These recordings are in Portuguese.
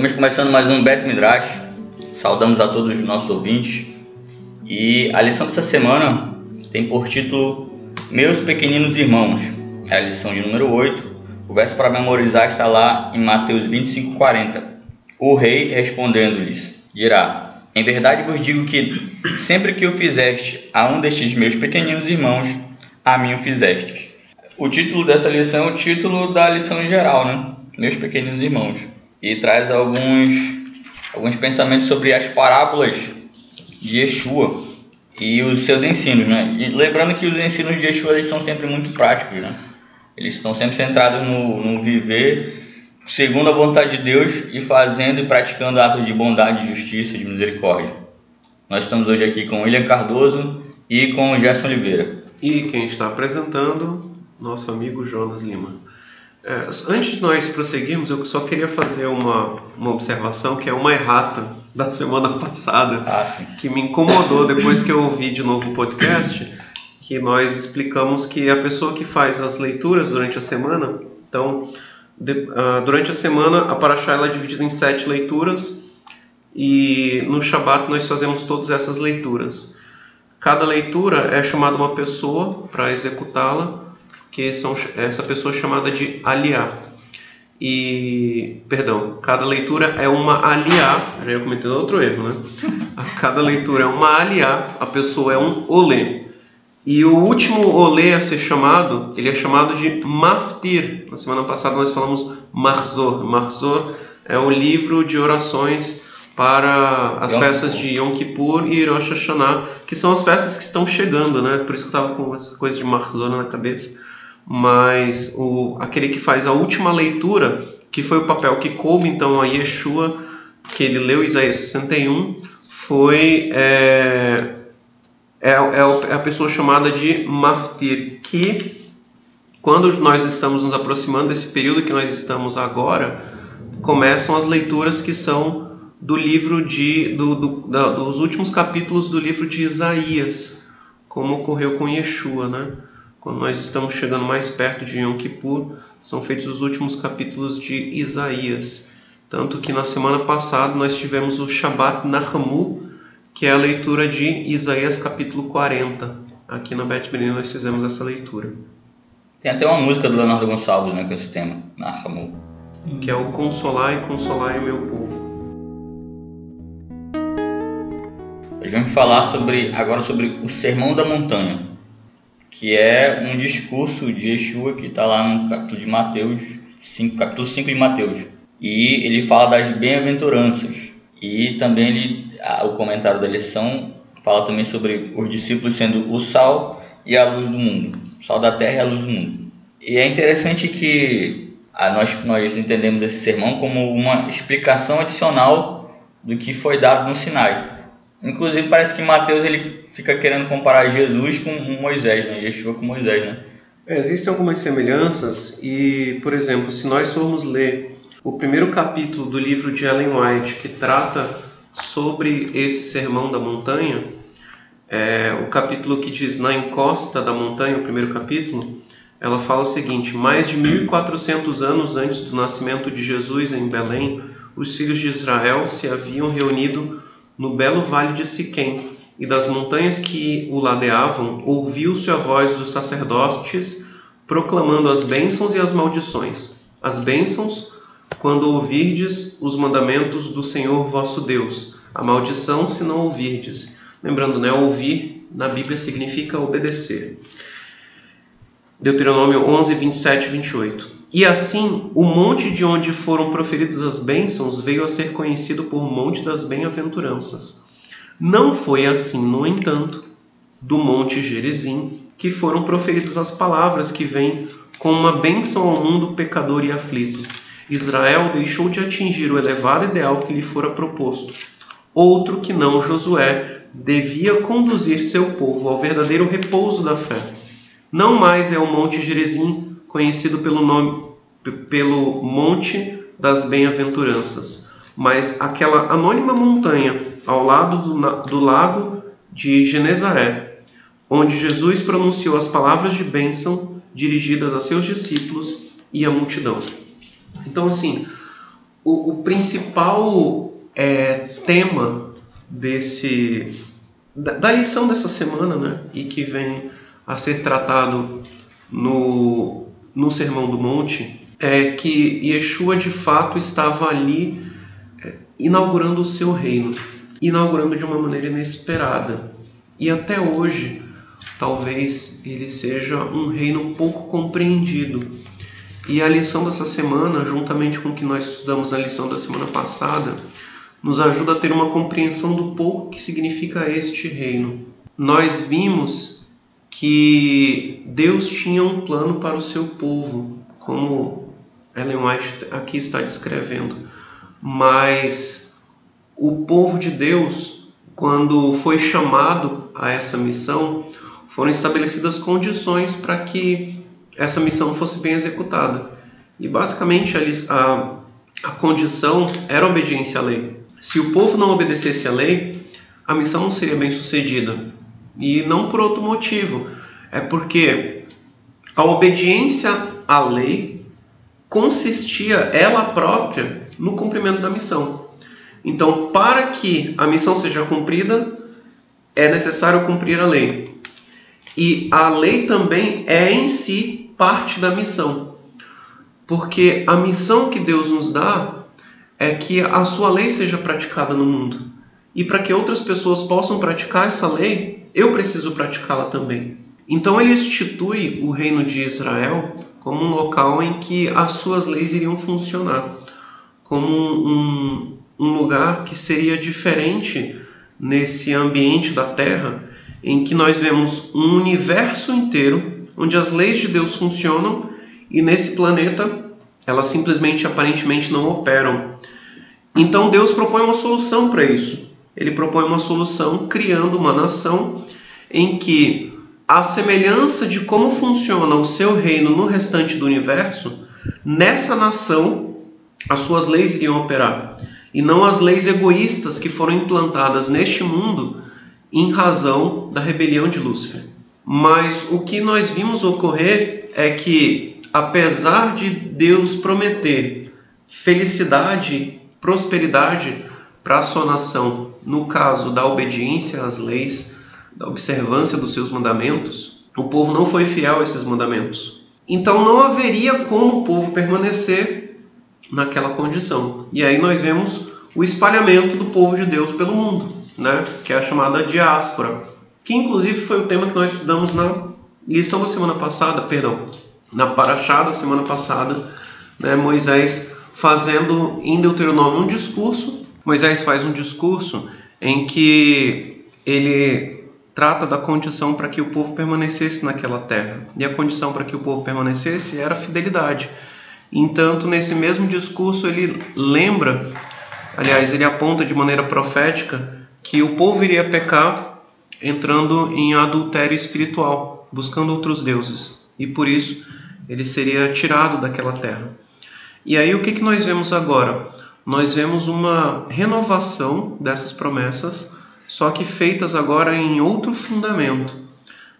Estamos começando mais um Bet Midrash. Saudamos a todos os nossos ouvintes. E a lição dessa semana tem por título Meus Pequeninos Irmãos. É a lição de número 8. O verso para memorizar está lá em Mateus 25:40. O rei respondendo-lhes dirá: Em verdade vos digo que sempre que o fizeste a um destes meus pequeninos irmãos, a mim o fizestes. O título dessa lição é o título da lição em geral, né? Meus pequeninos irmãos. E traz alguns, alguns pensamentos sobre as parábolas de Yeshua e os seus ensinos, né? E lembrando que os ensinos de Yeshua eles são sempre muito práticos, né? Eles estão sempre centrados no, no viver segundo a vontade de Deus e fazendo e praticando atos de bondade, de justiça, de misericórdia. Nós estamos hoje aqui com William Cardoso e com Gerson Oliveira. E quem está apresentando, nosso amigo Jonas Lima. É, antes de nós prosseguirmos, eu só queria fazer uma, uma observação que é uma errata da semana passada, Ah, que me incomodou depois que eu ouvi de novo o podcast, que nós explicamos que a pessoa que faz as leituras durante a semana, então, de, uh, durante a semana a Paraxá é dividida em sete leituras e no Shabat nós fazemos todas essas leituras. Cada leitura é chamada uma pessoa para executá-la, que são essa pessoa chamada de aliá. E, perdão, cada leitura é uma aliá, já ia cometendo outro erro, né? Cada leitura é uma aliá, a pessoa é um olê. E o último olê a ser chamado, ele é chamado de maftir. Na semana passada nós falamos marzor. Marzor é o livro de orações para as Yom festas Kippur. de Yom Kippur e Rosh Hashanah, que são as festas que estão chegando, né? Por isso que eu estava com essa coisa de marzor na cabeça. Mas o, aquele que faz a última leitura, que foi o papel que coube então a Yeshua, que ele leu Isaías 61, foi é, é, é a pessoa chamada de Maftir, que quando nós estamos nos aproximando desse período que nós estamos agora, começam as leituras que são do livro de do, do, da, dos últimos capítulos do livro de Isaías, como ocorreu com Yeshua, né? Quando nós estamos chegando mais perto de Yom Kippur, são feitos os últimos capítulos de Isaías. Tanto que na semana passada nós tivemos o Shabbat Nahamu, que é a leitura de Isaías capítulo 40. Aqui na Bet Menino nós fizemos essa leitura, Tem até uma música do Leonardo Gonçalves né, com esse tema, na Ramu. que é o Consolai e Consolai o meu povo. Hoje vamos falar sobre, agora sobre o Sermão da Montanha, que é um discurso de Yeshua que está lá no capítulo de Mateus 5, capítulo 5 de Mateus. E ele fala das bem-aventuranças. E também ele, a- o comentário da lição fala também sobre os discípulos sendo o sal e a luz do mundo. O sal da terra e a luz do mundo. E é interessante que ah, nós, nós entendemos esse sermão como uma explicação adicional do que foi dado no Sinai. Inclusive parece que Mateus ele fica querendo comparar Jesus com Moisés, né? Yeshua com Moisés, né? É, existem algumas semelhanças e, por exemplo, se nós formos ler o primeiro capítulo do livro de Ellen White que trata sobre esse sermão da montanha, é, o capítulo que diz na encosta da montanha, o primeiro capítulo, ela fala o seguinte: mais de 1400 anos antes do nascimento de Jesus em Belém, os filhos de Israel se haviam reunido no belo vale de Siquém, e das montanhas que o ladeavam, ouviu-se a voz dos sacerdotes proclamando as bênçãos e as maldições. As bênçãos, quando ouvirdes os mandamentos do Senhor vosso Deus. A maldição, se não ouvirdes. Lembrando, né, ouvir na Bíblia significa obedecer. Deuteronômio 11, 27 e 28. E assim, o monte de onde foram proferidas as bênçãos veio a ser conhecido por Monte das Bem-aventuranças. Não foi assim, no entanto, do Monte Gerizim, que foram proferidas as palavras que vêm com uma bênção ao mundo pecador e aflito. Israel deixou de atingir o elevado ideal que lhe fora proposto. Outro que não Josué devia conduzir seu povo ao verdadeiro repouso da fé. Não mais é o Monte Gerizim, conhecido pelo nome pelo Monte das Bem-aventuranças, mas aquela anônima montanha ao lado do, do lago de Genezaré, onde Jesus pronunciou as palavras de bênção dirigidas a seus discípulos e à multidão. Então, assim, o, o principal é, tema desse da, da, lição dessa semana, né, e que vem a ser tratado no, no Sermão do Monte, é que Yeshua de fato estava ali é, inaugurando o seu reino, inaugurando de uma maneira inesperada. E até hoje, talvez ele seja um reino pouco compreendido. E a lição dessa semana, juntamente com o que nós estudamos na lição da semana passada, nos ajuda a ter uma compreensão do pouco que significa este reino. Nós vimos que Deus tinha um plano para o seu povo, como Ellen White aqui está descrevendo, mas o povo de Deus, quando foi chamado a essa missão, foram estabelecidas condições para que essa missão fosse bem executada. E basicamente a, a condição era obediência à lei. Se o povo não obedecesse à lei, a missão não seria bem sucedida. E não por outro motivo. É porque a obediência à lei consistia ela própria no cumprimento da missão. Então, para que a missão seja cumprida, é necessário cumprir a lei. E a lei também é em si parte da missão. Porque a missão que Deus nos dá é que a sua lei seja praticada no mundo. E para que outras pessoas possam praticar essa lei, eu preciso praticá-la também. Então ele institui o reino de Israel como um local em que as suas leis iriam funcionar, como um, um lugar que seria diferente nesse ambiente da terra, em que nós vemos um universo inteiro onde as leis de Deus funcionam e nesse planeta elas simplesmente aparentemente não operam. Então Deus propõe uma solução para isso. Ele propõe uma solução criando uma nação em que a semelhança de como funciona o seu reino no restante do universo, nessa nação as suas leis iriam operar e não as leis egoístas que foram implantadas neste mundo em razão da rebelião de Lúcifer. Mas o que nós vimos ocorrer é que, apesar de Deus prometer felicidade prosperidade para a sua nação, no caso da obediência às leis, da observância dos seus mandamentos, o povo não foi fiel a esses mandamentos. Então não haveria como o povo permanecer naquela condição. E aí nós vemos o espalhamento do povo de Deus pelo mundo, né? que é a chamada diáspora, que inclusive foi o tema que nós estudamos na lição da semana passada, perdão, na paraxá da semana passada, né? Moisés fazendo em Deuteronômio um discurso. Moisés faz um discurso em que ele trata da condição para que o povo permanecesse naquela terra. E a condição para que o povo permanecesse era a fidelidade. Entanto, nesse mesmo discurso, ele lembra, aliás, ele aponta de maneira profética que o povo iria pecar entrando em adultério espiritual, buscando outros deuses. E por isso ele seria tirado daquela terra. E aí o que, que nós vemos agora? Nós vemos uma renovação dessas promessas, só que feitas agora em outro fundamento.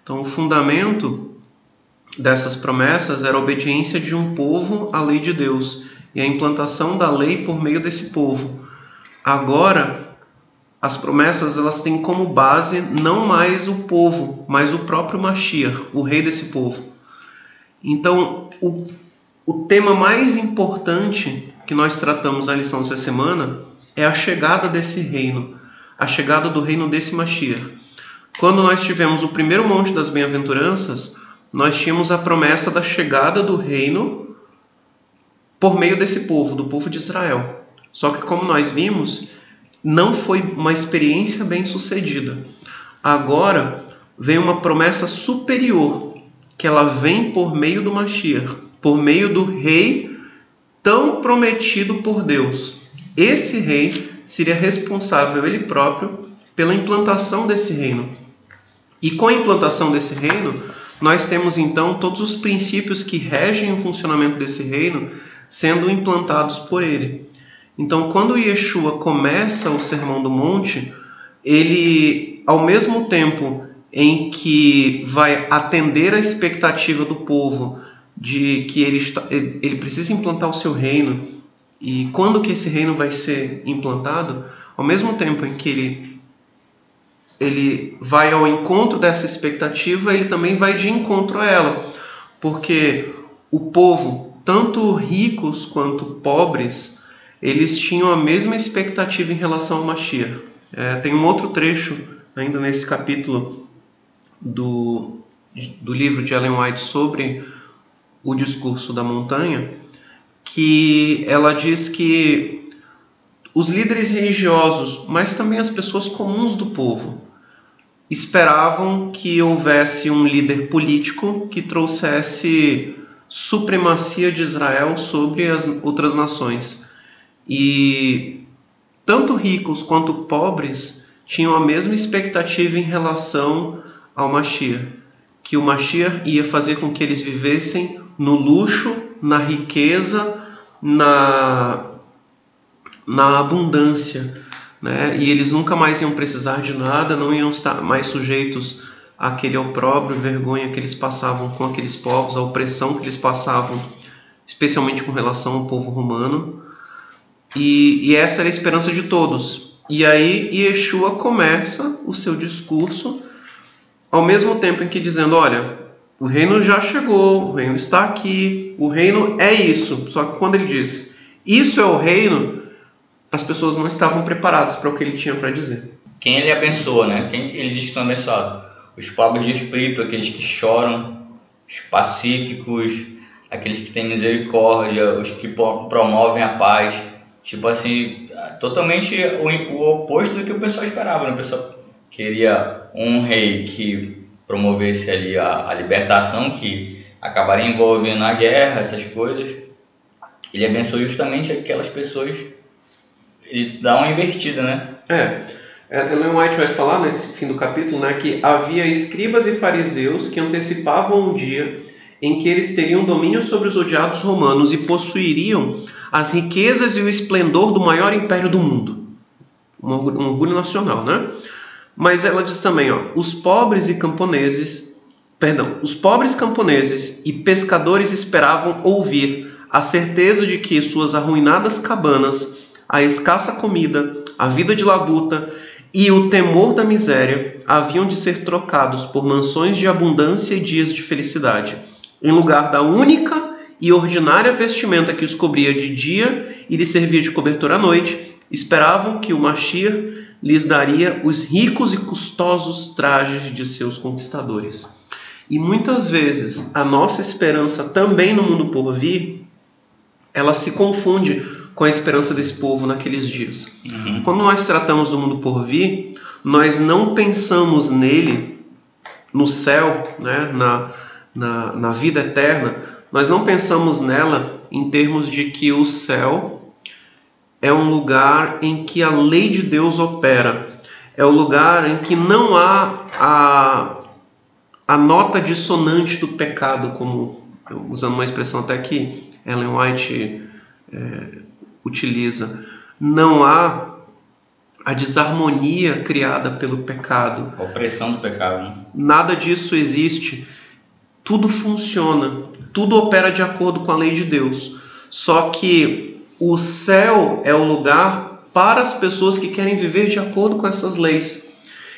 Então, o fundamento dessas promessas era a obediência de um povo à lei de Deus e a implantação da lei por meio desse povo. Agora, as promessas elas têm como base não mais o povo, mas o próprio Mashiach, o rei desse povo. Então, o o tema mais importante que nós tratamos na lição dessa semana é a chegada desse reino, a chegada do reino desse Mashiach. Quando nós tivemos o primeiro monte das bem-aventuranças, nós tínhamos a promessa da chegada do reino por meio desse povo, do povo de Israel. Só que, como nós vimos, não foi uma experiência bem sucedida. Agora vem uma promessa superior, que ela vem por meio do Mashiach por meio do rei tão prometido por Deus. Esse rei seria responsável ele próprio pela implantação desse reino. E com a implantação desse reino, nós temos então todos os princípios que regem o funcionamento desse reino sendo implantados por ele. Então, quando Yeshua começa o Sermão do Monte, ele, ao mesmo tempo em que vai atender a expectativa do povo de que ele, ele precisa implantar o seu reino E quando que esse reino vai ser implantado? Ao mesmo tempo em que ele ele vai ao encontro dessa expectativa, ele também vai de encontro a ela, porque o povo, tanto ricos quanto pobres, eles tinham a mesma expectativa em relação ao Mashiach. É, tem um outro trecho ainda nesse capítulo do, do livro de Ellen White sobre o discurso da montanha, que ela diz que os líderes religiosos, mas também as pessoas comuns do povo, esperavam que houvesse um líder político que trouxesse supremacia de Israel sobre as outras nações. E tanto ricos quanto pobres tinham a mesma expectativa em relação ao Mashiach, que o Mashiach ia fazer com que eles vivessem no luxo, na riqueza, na, na abundância, né? E eles nunca mais iam precisar de nada, não iam estar mais sujeitos àquele opróbrio, vergonha que eles passavam com aqueles povos, a opressão que eles passavam, especialmente com relação ao povo romano. E, e essa era a esperança de todos. E aí Yeshua começa o seu discurso, ao mesmo tempo em que dizendo: olha, o reino já chegou, o reino está aqui, o reino é isso. Só que quando ele diz isso é o reino, as pessoas não estavam preparadas para o que ele tinha para dizer. Quem ele abençoa, né? Quem ele diz que são abençoados? Os pobres de espírito, aqueles que choram, os pacíficos, aqueles que têm misericórdia, os que promovem a paz. Tipo assim, totalmente o oposto do que o pessoal esperava. Né? O pessoal queria um rei que promovesse ali a, a libertação, que acabaria envolvendo a guerra, essas coisas. Ele abençoou justamente aquelas pessoas ele dá uma invertida, né? É. Ellen White vai falar nesse fim do capítulo né, que havia escribas e fariseus que antecipavam um dia em que eles teriam domínio sobre os odiados romanos e possuiriam as riquezas e o esplendor do maior império do mundo. Um orgulho, um orgulho nacional, né? Mas ela diz também, ó, os pobres e camponeses, perdão, os pobres camponeses e pescadores esperavam ouvir a certeza de que suas arruinadas cabanas a escassa comida, a vida de labuta e o temor da miséria haviam de ser trocados por mansões de abundância e dias de felicidade, em lugar da única e ordinária vestimenta que os cobria de dia e lhes servia de cobertura à noite, esperavam que o Machia lhes daria os ricos e custosos trajes de seus conquistadores. E muitas vezes a nossa esperança também no mundo por vir, ela se confunde com a esperança desse povo naqueles dias. Uhum. Quando nós tratamos do mundo por vir, nós não pensamos nele, no céu, né, na, na, na vida eterna, nós não pensamos nela em termos de que o céu é um lugar em que a lei de Deus opera, é o lugar em que não há a, a nota dissonante do pecado, como usando uma expressão até que Ellen White é, utiliza. Não há a desarmonia criada pelo pecado. A opressão do pecado. Né? Nada disso existe. Tudo funciona, tudo opera de acordo com a lei de Deus. Só que o céu é o lugar para as pessoas que querem viver de acordo com essas leis.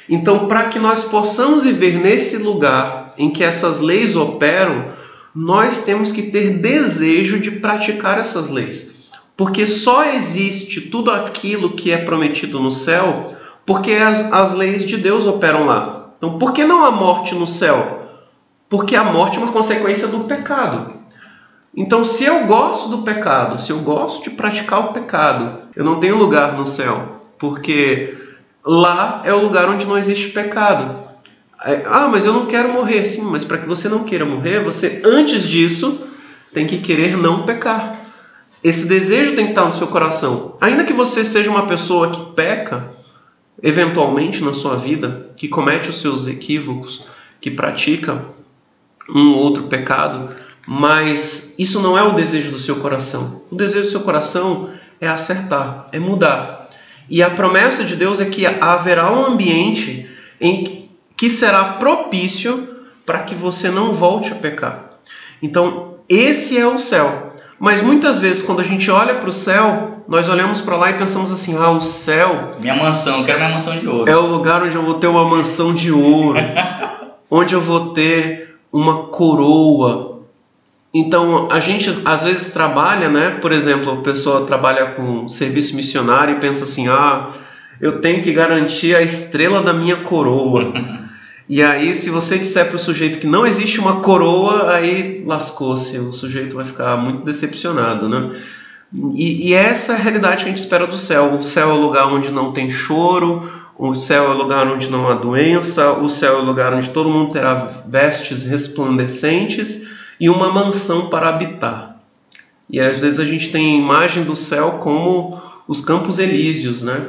Então, para que nós possamos viver nesse lugar em que essas leis operam, nós temos que ter desejo de praticar essas leis. Porque só existe tudo aquilo que é prometido no céu porque as, as leis de Deus operam lá. Então, por que não a morte no céu? Porque a morte é uma consequência do pecado. Então, se eu gosto do pecado, se eu gosto de praticar o pecado, eu não tenho lugar no céu, porque lá é o lugar onde não existe pecado. É, ah, mas eu não quero morrer. Sim, mas para que você não queira morrer, você antes disso tem que querer não pecar. Esse desejo tem que estar no seu coração. Ainda que você seja uma pessoa que peca, eventualmente na sua vida, que comete os seus equívocos, que pratica um outro pecado, mas isso não é o desejo do seu coração. O desejo do seu coração é acertar, é mudar. E a promessa de Deus é que haverá um ambiente em que será propício para que você não volte a pecar. Então, esse é o céu. Mas muitas vezes, quando a gente olha para o céu, nós olhamos para lá e pensamos assim: ah, o céu. Minha mansão, eu quero minha mansão de ouro. É o lugar onde eu vou ter uma mansão de ouro, onde eu vou ter uma coroa. Então, a gente às vezes trabalha, né? Por exemplo, a pessoa trabalha com serviço missionário e pensa assim: ah, eu tenho que garantir a estrela da minha coroa. E aí, se você disser para o sujeito que não existe uma coroa, aí lascou-se, o sujeito vai ficar muito decepcionado, né? E, e, essa é a realidade que a gente espera do céu. O céu é o lugar onde não tem choro, o céu é o lugar onde não há doença, o céu é o lugar onde todo mundo terá vestes resplandecentes e uma mansão para habitar. E às vezes a gente tem a imagem do céu como os campos elíseos, né?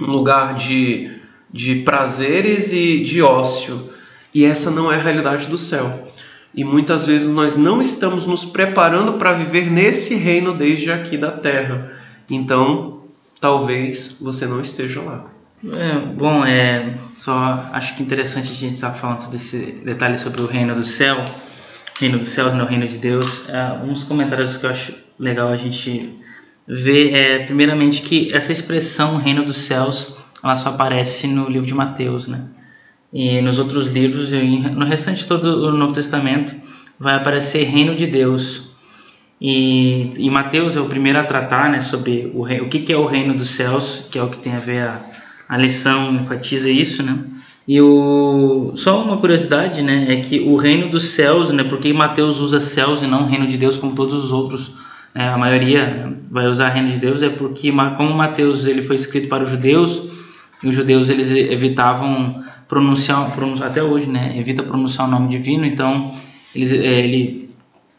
Um lugar de de prazeres e de ócio. E essa não é a realidade do céu. E muitas vezes nós não estamos nos preparando para viver nesse reino desde aqui da terra. Então, talvez você não esteja lá. É, bom, é só acho que interessante a gente estar tá falando sobre esse detalhe sobre o reino do céu, reino dos céus, no reino de Deus. É, uns comentários que eu acho legal a gente ver é primeiramente que essa expressão reino dos céus ela só aparece no livro de Mateus, né? E nos outros livros, no restante de todo o Novo Testamento, vai aparecer reino de Deus. E, e Mateus é o primeiro a tratar né, sobre o, o que, que é o reino dos céus, que é o que tem a ver a, a lição, enfatiza isso, né? E o, só uma curiosidade, né, é que o reino dos céus, né, porque Mateus usa céus e não reino de Deus como todos os outros, né, a maioria vai usar reino de Deus, é porque como Mateus ele foi escrito para os judeus, e os judeus eles evitavam pronunciar, pronunciar até hoje, né? Evita pronunciar o nome divino, então eles, é, ele,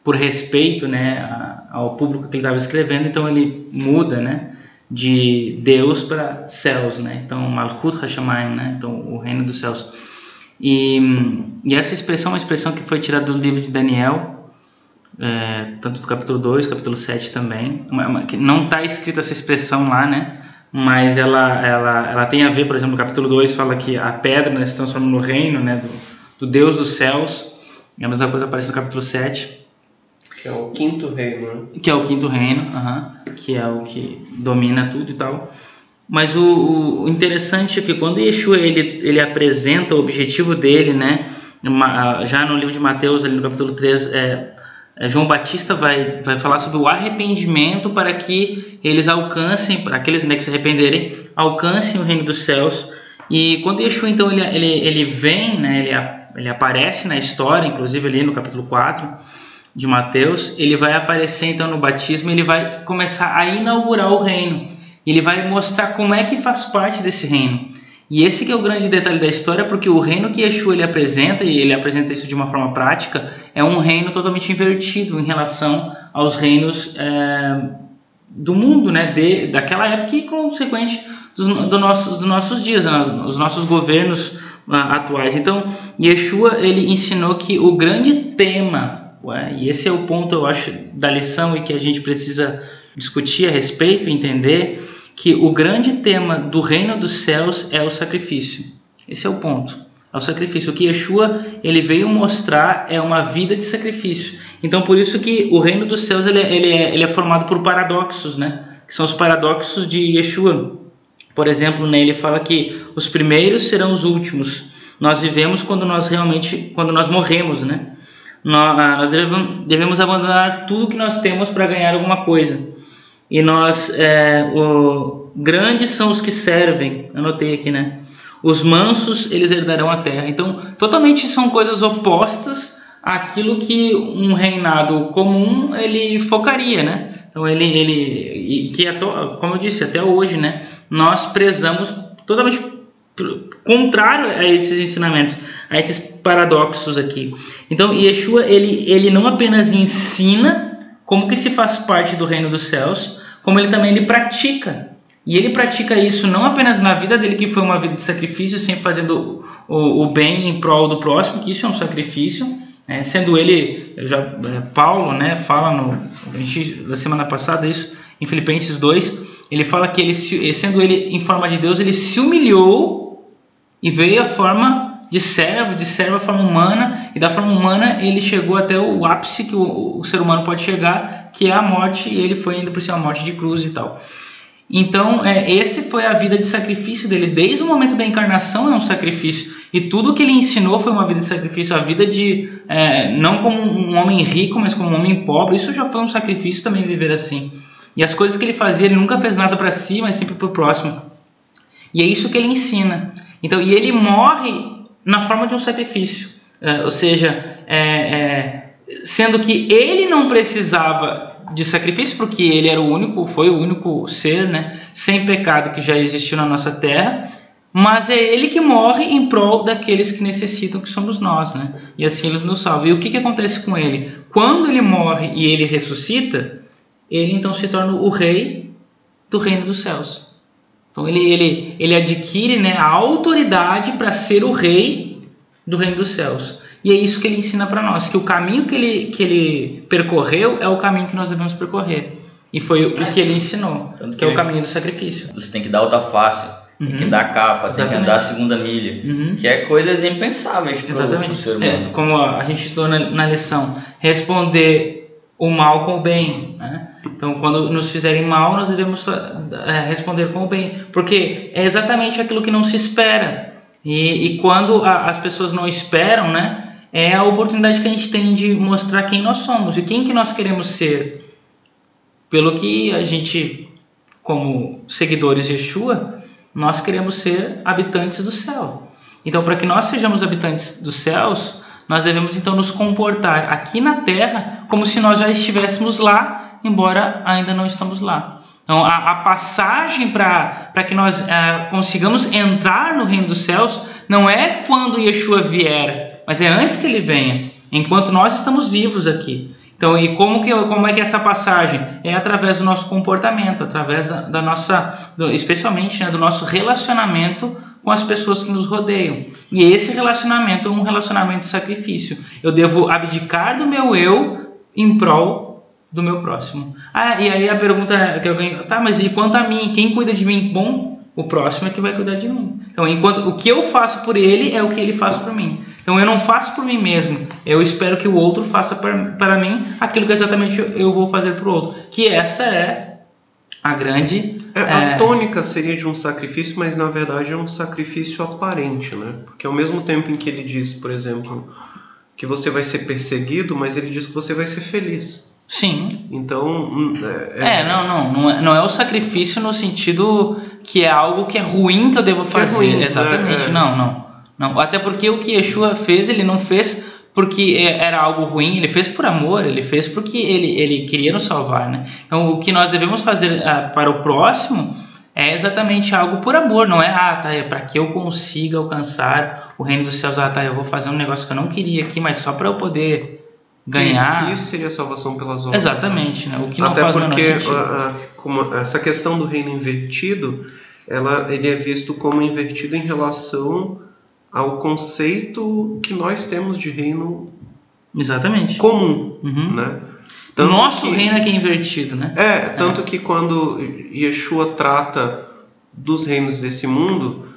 por respeito, né, ao público que ele estava escrevendo, então ele muda, né? De Deus para céus, né? Então, Malchut Hashamayim, né? Então, o reino dos céus. E, e, essa expressão é uma expressão que foi tirada do livro de Daniel, é, tanto do capítulo 2, capítulo 7 também. Uma, uma, não está escrita essa expressão lá, né? mas ela, ela, ela tem a ver, por exemplo, no capítulo 2 fala que a pedra né, se transforma no reino né, do, do Deus dos céus, e a mesma coisa aparece no capítulo 7. Que é o quinto reino, né? Que é o quinto reino, uh -huh, que é o que domina tudo e tal. Mas o, o, interessante é que quando Yeshua ele, ele apresenta o objetivo dele, né, já no livro de Mateus, ali no capítulo 3, é, é, João Batista vai, vai falar sobre o arrependimento para que eles alcancem, para aqueles né, que se arrependerem, alcancem o reino dos céus. E quando Yeshua, então, ele, ele, ele vem, né, ele, ele aparece na história, inclusive ali no capítulo 4 de Mateus, ele vai aparecer então no batismo, ele vai começar a inaugurar o reino. Ele vai mostrar como é que faz parte desse reino. E esse que é o grande detalhe da história, porque o reino que Yeshua ele apresenta, e ele apresenta isso de uma forma prática, é um reino totalmente invertido em relação aos reinos é, do mundo, né, de, daquela época e consequente dos, do nosso, dos nossos dias, né, os nossos governos uh, atuais. Então, Yeshua ele ensinou que o grande tema, ué, e esse é o ponto, eu acho, da lição e que a gente precisa discutir a respeito, entender, que o grande tema do reino dos céus é o sacrifício. Esse é o ponto. É o sacrifício. O que Yeshua ele veio mostrar é uma vida de sacrifício. Então, por isso que o reino dos céus ele, é, ele, é, ele é formado por paradoxos, né? Que são os paradoxos de Yeshua. Por exemplo, né, ele fala que os primeiros serão os últimos. Nós vivemos quando nós realmente, quando nós morremos, né? Nós, ah, nós devemos, abandonar tudo que nós temos para ganhar alguma coisa. E nós, é, o, grandes são os que servem, anotei aqui, né? Os mansos, eles herdarão a terra. Então, totalmente são coisas opostas àquilo que um reinado comum ele focaria, né? Então, ele, ele que como eu disse, até hoje, né? Nós prezamos totalmente contrário a esses ensinamentos, a esses paradoxos aqui. Então, Yeshua, ele, ele não apenas ensina como que se faz parte do reino dos céus, como ele também ele pratica. E ele pratica isso não apenas na vida dele, que foi uma vida de sacrifício, sempre fazendo o, o bem em prol do próximo, que isso é um sacrifício, né? sendo ele, já é, Paulo, né, fala no a gente, da semana passada isso em Filipenses 2, ele fala que ele sendo ele em forma de Deus, ele se humilhou e veio a forma de servo, de servo à forma humana, e da forma humana ele chegou até o ápice que o, o ser humano pode chegar, que é a morte, e ele foi ainda por cima a morte de cruz e tal. Então, é, esse foi a vida de sacrifício dele. Desde o momento da encarnação é um sacrifício. E tudo que ele ensinou foi uma vida de sacrifício. A vida de, é, não como um homem rico, mas como um homem pobre. Isso já foi um sacrifício também viver assim. E as coisas que ele fazia, ele nunca fez nada para si, mas sempre para o próximo. E é isso que ele ensina. Então, e ele morre na forma de um sacrifício. É, ou seja, é, é, sendo que ele não precisava de sacrifício, porque ele era o único, foi o único ser, né, sem pecado que já existiu na nossa terra, mas é ele que morre em prol daqueles que necessitam, que somos nós, né? E assim ele nos salva. E o que, que acontece com ele? Quando ele morre e ele ressuscita, ele então se torna o rei do reino dos céus. Então ele, ele, ele adquire né, a autoridade para ser o rei do reino dos céus. E é isso que ele ensina para nós, que o caminho que ele, que ele percorreu é o caminho que nós devemos percorrer. E foi o que ele ensinou, Tanto que, que é o caminho do sacrifício. Você tem que dar outra face, uhum. tem que uhum. dar capa, Exatamente. tem que andar a segunda milha, uhum. que é coisas impensáveis para o ser humano. É, como a gente estudou na, na lição, responder o mal com o bem. Né? Então, quando nos fizerem mal, nós devemos é, responder com o bem, porque é exatamente aquilo que não se espera. E, e quando a, as pessoas não esperam, né? é a oportunidade que a gente tem de mostrar quem nós somos e quem que nós queremos ser. Pelo que a gente, como seguidores de Yeshua, nós queremos ser habitantes do céu. Então, para que nós sejamos habitantes dos céus, nós devemos então nos comportar aqui na terra como se nós já estivéssemos lá, embora ainda não estamos lá. Então, a, a passagem para que nós é, consigamos entrar no reino dos céus não é quando Yeshua vier, mas é antes que ele venha, enquanto nós estamos vivos aqui. Então, e como, que, como é que é essa passagem? É através do nosso comportamento, através da, da nossa, do, especialmente né, do nosso relacionamento com as pessoas que nos rodeiam. E esse relacionamento é um relacionamento de sacrifício. Eu devo abdicar do meu eu em prol do meu próximo. Ah, e aí a pergunta é que alguém, tá, mas e quanto a mim, quem cuida de mim? Bom, o próximo é que vai cuidar de mim. Então, enquanto o que eu faço por ele é o que ele faz por mim. Então eu não faço por mim mesmo, eu espero que o outro faça para mim aquilo que exatamente eu vou fazer para o outro. Que essa é a grande. É, a é... tônica seria de um sacrifício, mas na verdade é um sacrifício aparente, né? Porque ao mesmo tempo em que ele diz, por exemplo, que você vai ser perseguido, mas ele diz que você vai ser feliz. Sim. Então. Hum, é, é... é não, não. Não é, não é, o sacrifício no sentido que é algo que é ruim que eu devo é fazer. Ruim, né? Exatamente. Né? Não, não. Não, até porque o que Yeshua fez, ele não fez porque é, era algo ruim, ele fez por amor, ele fez porque ele, ele queria nos salvar, né? Então, o que nós devemos fazer uh, para o próximo é exatamente algo por amor, não é, ah, tá, é para que eu consiga alcançar o reino dos céus, ah, tá, eu vou fazer um negócio que eu não queria aqui, mas só para eu poder ganhar. Que isso seria salvação pelas obras. Exatamente, né? O que não Até faz porque a, a, essa questão do reino invertido, ela, ele é visto como invertido em relação ao conceito que nós temos de reino Exatamente. comum, uhum. né? Tanto Nosso que, reino é que é invertido, né? É, tanto é. que quando Yeshua trata dos reinos desse mundo,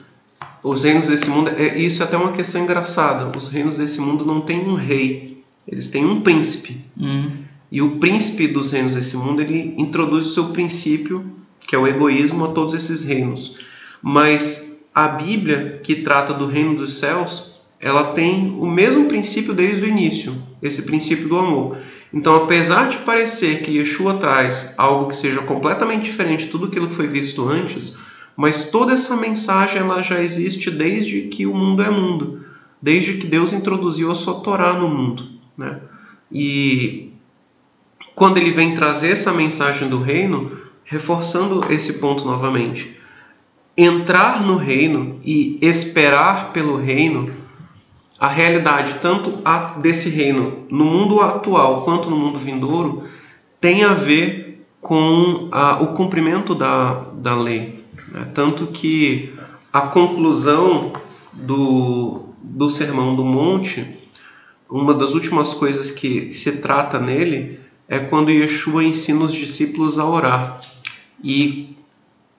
os reinos desse mundo, é, isso é até uma questão engraçada, os reinos desse mundo não têm um rei, eles têm um príncipe. Uhum. E o príncipe dos reinos desse mundo, ele introduz o seu princípio, que é o egoísmo, a todos esses reinos. Mas a Bíblia, que trata do reino dos céus, ela tem o mesmo princípio desde o início, esse princípio do amor. Então, apesar de parecer que Yeshua traz algo que seja completamente diferente de tudo aquilo que foi visto antes, mas toda essa mensagem ela já existe desde que o mundo é mundo, desde que Deus introduziu a sua Torá no mundo. Né? E quando ele vem trazer essa mensagem do reino, reforçando esse ponto novamente, entrar no reino e esperar pelo reino, a realidade tanto desse reino no mundo atual quanto no mundo vindouro tem a ver com a, o cumprimento da, da lei. Né? Tanto que a conclusão do, do Sermão do Monte, uma das últimas coisas que se trata nele é quando Yeshua ensina os discípulos a orar. E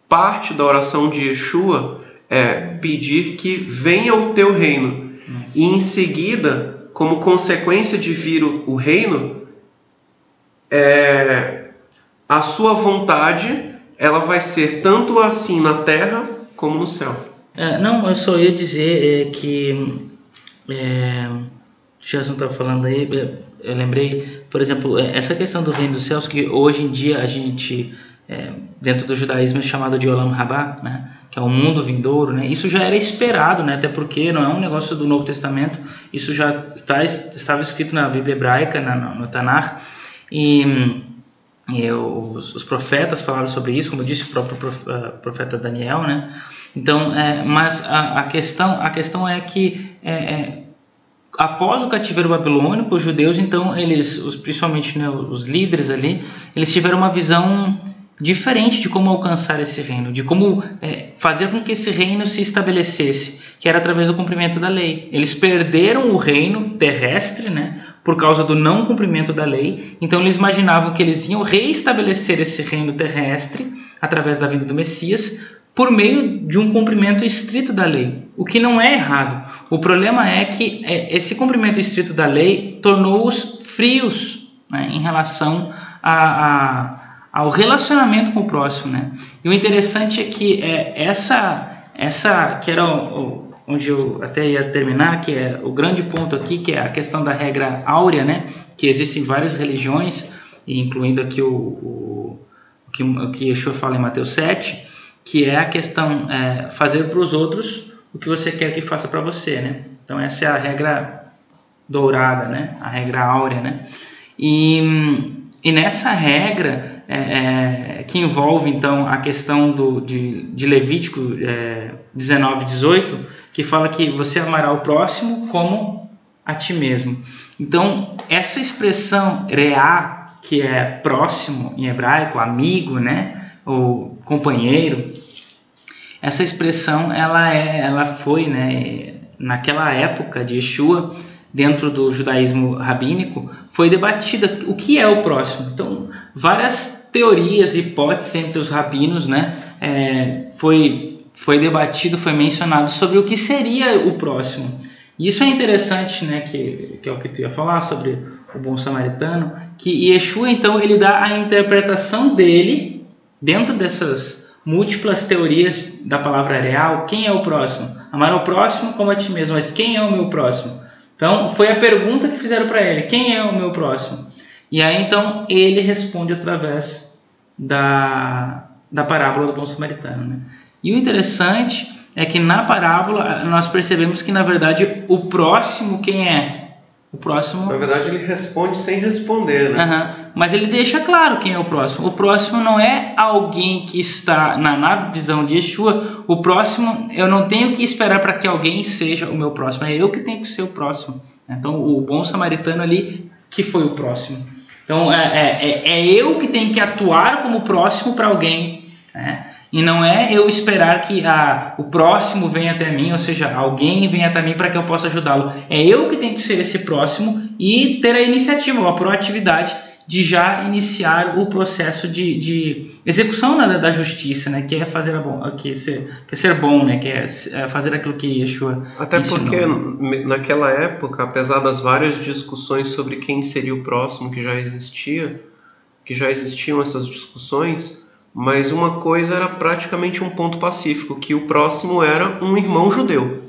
parte da oração de Yeshua é pedir que venha o teu reino. E em seguida, como consequência de vir o, reino, é, a sua vontade ela vai ser tanto assim na terra como no céu. É, não, eu só ia dizer é, que é, Gerson estava falando aí, eu lembrei, por exemplo, é, essa questão do reino dos céus que hoje em dia a gente é, dentro do judaísmo é chamado de Olam Rabá, né? que é o mundo vindouro, né? Isso já era esperado, né? Até porque não é um negócio do Novo Testamento, isso já está, estava escrito na Bíblia hebraica, na, no, e, e os, os, profetas falaram sobre isso, como disse o próprio profeta Daniel, né? Então, é, mas a, a, questão, a questão é que é, é, após o cativeiro babilônico, os judeus, então, eles, os, principalmente né, os líderes ali, eles tiveram uma visão diferente de como alcançar esse reino, de como é, fazer com que esse reino se estabelecesse, que era através do cumprimento da lei. Eles perderam o reino terrestre, né, por causa do não cumprimento da lei. Então eles imaginavam que eles iam reestabelecer esse reino terrestre através da vinda do Messias por meio de um cumprimento estrito da lei, o que não é errado. O problema é que é, esse cumprimento estrito da lei tornou-os frios né, em relação a, a ao relacionamento com o próximo, né? E o interessante é que é, essa, essa que era o, onde eu até ia terminar, que é o grande ponto aqui, que é a questão da regra áurea, né? Que existem várias religiões, incluindo aqui o, o, o que, o que Yeshua fala em Mateus 7, que é a questão é, fazer para os outros o que você quer que faça para você, né? Então essa é a regra dourada, né? A regra áurea, né? E, e nessa regra é, é, que envolve então a questão do, de, de Levítico é, 19, 18, que fala que você amará o próximo como a ti mesmo. Então, essa expressão reá, que é próximo em hebraico, amigo, né, ou companheiro, essa expressão ela é, ela foi, né, naquela época de Yeshua, dentro do judaísmo rabínico, foi debatida o que é o próximo. Então, várias teorias hipóteses entre os rabinos, né, é, foi, foi debatido, foi mencionado sobre o que seria o próximo. E isso é interessante, né, que, que é o que tu ia falar sobre o bom samaritano, que Yeshua, então, ele dá a interpretação dele dentro dessas múltiplas teorias da palavra real, quem é o próximo? Amar o próximo como a ti mesmo, mas quem é o meu próximo? Então, foi a pergunta que fizeram para ele: quem é o meu próximo? E aí então ele responde através da, da parábola do bom samaritano. Né? E o interessante é que na parábola nós percebemos que na verdade o próximo quem é? O próximo. Na verdade ele responde sem responder, né? Uhum. Mas ele deixa claro quem é o próximo. O próximo não é alguém que está na, na visão de Yeshua. O próximo eu não tenho que esperar para que alguém seja o meu próximo. É eu que tenho que ser o próximo. Então o bom samaritano ali que foi o próximo. Então é, é, é, é eu que tenho que atuar como próximo para alguém. Né? E não é eu esperar que a, o próximo venha até mim, ou seja, alguém venha até mim para que eu possa ajudá-lo. É eu que tenho que ser esse próximo e ter a iniciativa, a proatividade de já iniciar o processo de, de execução né, da justiça, né, que é fazer a bom, que ser, que é ser bom, né, que é, é fazer aquilo que Yeshua Até ensinou. porque naquela época, apesar das várias discussões sobre quem seria o próximo que já existia, que já existiam essas discussões, mas uma coisa era praticamente um ponto pacífico, que o próximo era um irmão judeu.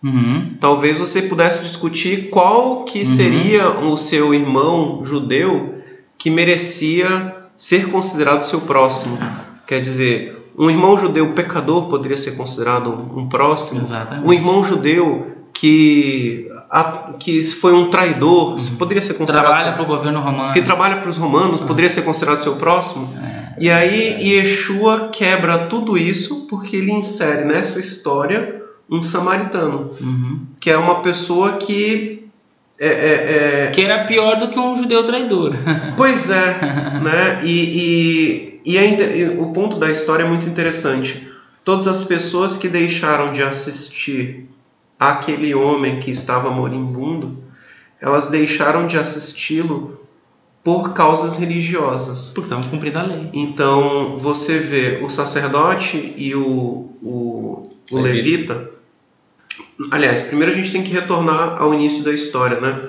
Uhum. Talvez você pudesse discutir qual que uhum. seria o seu irmão judeu que merecia ser considerado seu próximo. Quer dizer, um irmão judeu pecador poderia ser considerado um próximo. Exatamente. Um irmão judeu que que foi um traidor uhum. poderia ser considerado trabalha para o governo romano que trabalha para os romanos uhum. poderia ser considerado seu próximo é. E aí Yeshua quebra tudo isso porque ele insere nessa história um samaritano uhum. que é uma pessoa que é, é, é... Que era pior do que um judeu traidor. Pois é, né? E, e, e é, o ponto da história é muito interessante. Todas as pessoas que deixaram de assistir aquele homem que estava moribundo, elas deixaram de assisti-lo por causas religiosas. Porque estavam cumprindo a lei. Então você vê o sacerdote e o, o, o levita Aliás, primeiro a gente tem que retornar ao início da história, né?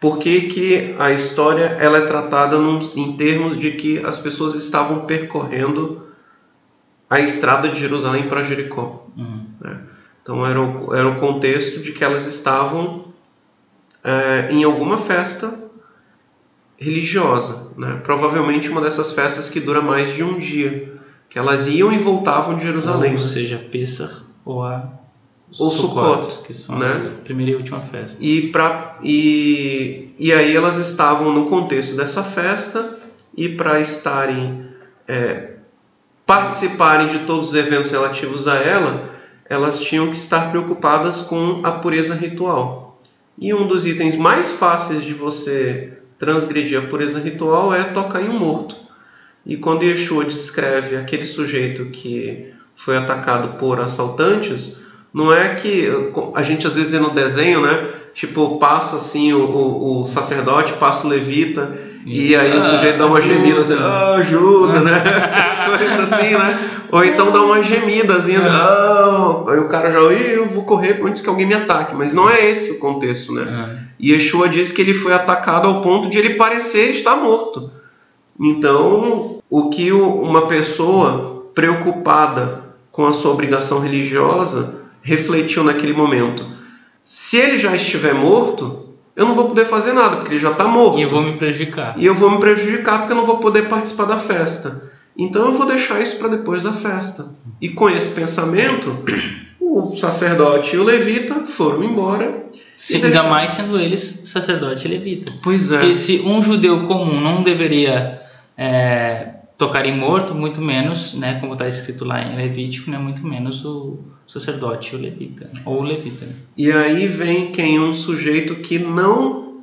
Por que, que a história ela é tratada num, em termos de que as pessoas estavam percorrendo a estrada de Jerusalém para Jericó? Uhum. Né? Então era o, era o contexto de que elas estavam é, em alguma festa religiosa, né? provavelmente uma dessas festas que dura mais de um dia, que elas iam e voltavam de Jerusalém. Ou seja, Pessah ou a Ou Sukkot, que são né? a primeira e última festa. E, pra, e, e aí elas estavam no contexto dessa festa e para estarem é, participarem de todos os eventos relativos a ela, elas tinham que estar preocupadas com a pureza ritual. E um dos itens mais fáceis de você transgredir a pureza ritual é tocar em um morto. E quando Yeshua descreve aquele sujeito que foi atacado por assaltantes, não é que a gente às vezes vê no desenho, né? Tipo, passa assim o, o, o sacerdote, passa o levita, e, e aí ah, o sujeito dá uma ajuda. gemida assim, ah, ajuda, né? Coisa assim, né? Ou então dá uma gemidazinha assim, ah, aí o cara já, eu vou correr antes que alguém me ataque. Mas não é esse o contexto, né? Ah, E Yeshua diz que ele foi atacado ao ponto de ele parecer estar morto. Então, o que uma pessoa preocupada com a sua obrigação religiosa refletiu naquele momento? Se ele já estiver morto, eu não vou poder fazer nada, porque ele já está morto. e eu vou me prejudicar. E eu vou me prejudicar porque eu não vou poder participar da festa. Então eu vou deixar isso para depois da festa. E com esse pensamento, o sacerdote e o levita foram embora. Se, ainda mais sendo eles sacerdote e levita. Pois é. Porque se um judeu comum não deveria é, tocar em morto, muito menos, né, como está escrito lá em Levítico, né, muito menos o sacerdote e o levita. né, Ou o levita. Né, E aí vem quem? Um sujeito que não,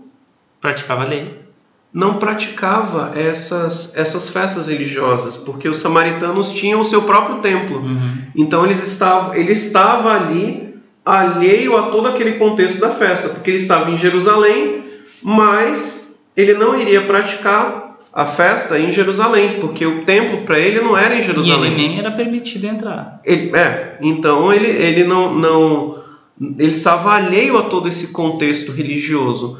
praticava a lei. Não praticava essas, essas festas religiosas, porque os samaritanos tinham o seu próprio templo. Uhum. Então eles estavam, ele estava ali alheio a todo aquele contexto da festa, porque ele estava em Jerusalém, mas ele não iria praticar a festa em Jerusalém, porque o templo para ele não era em E Jerusalém. ele nem era permitido entrar. Ele- é, então ele, ele não, não ele estava alheio a todo esse contexto religioso.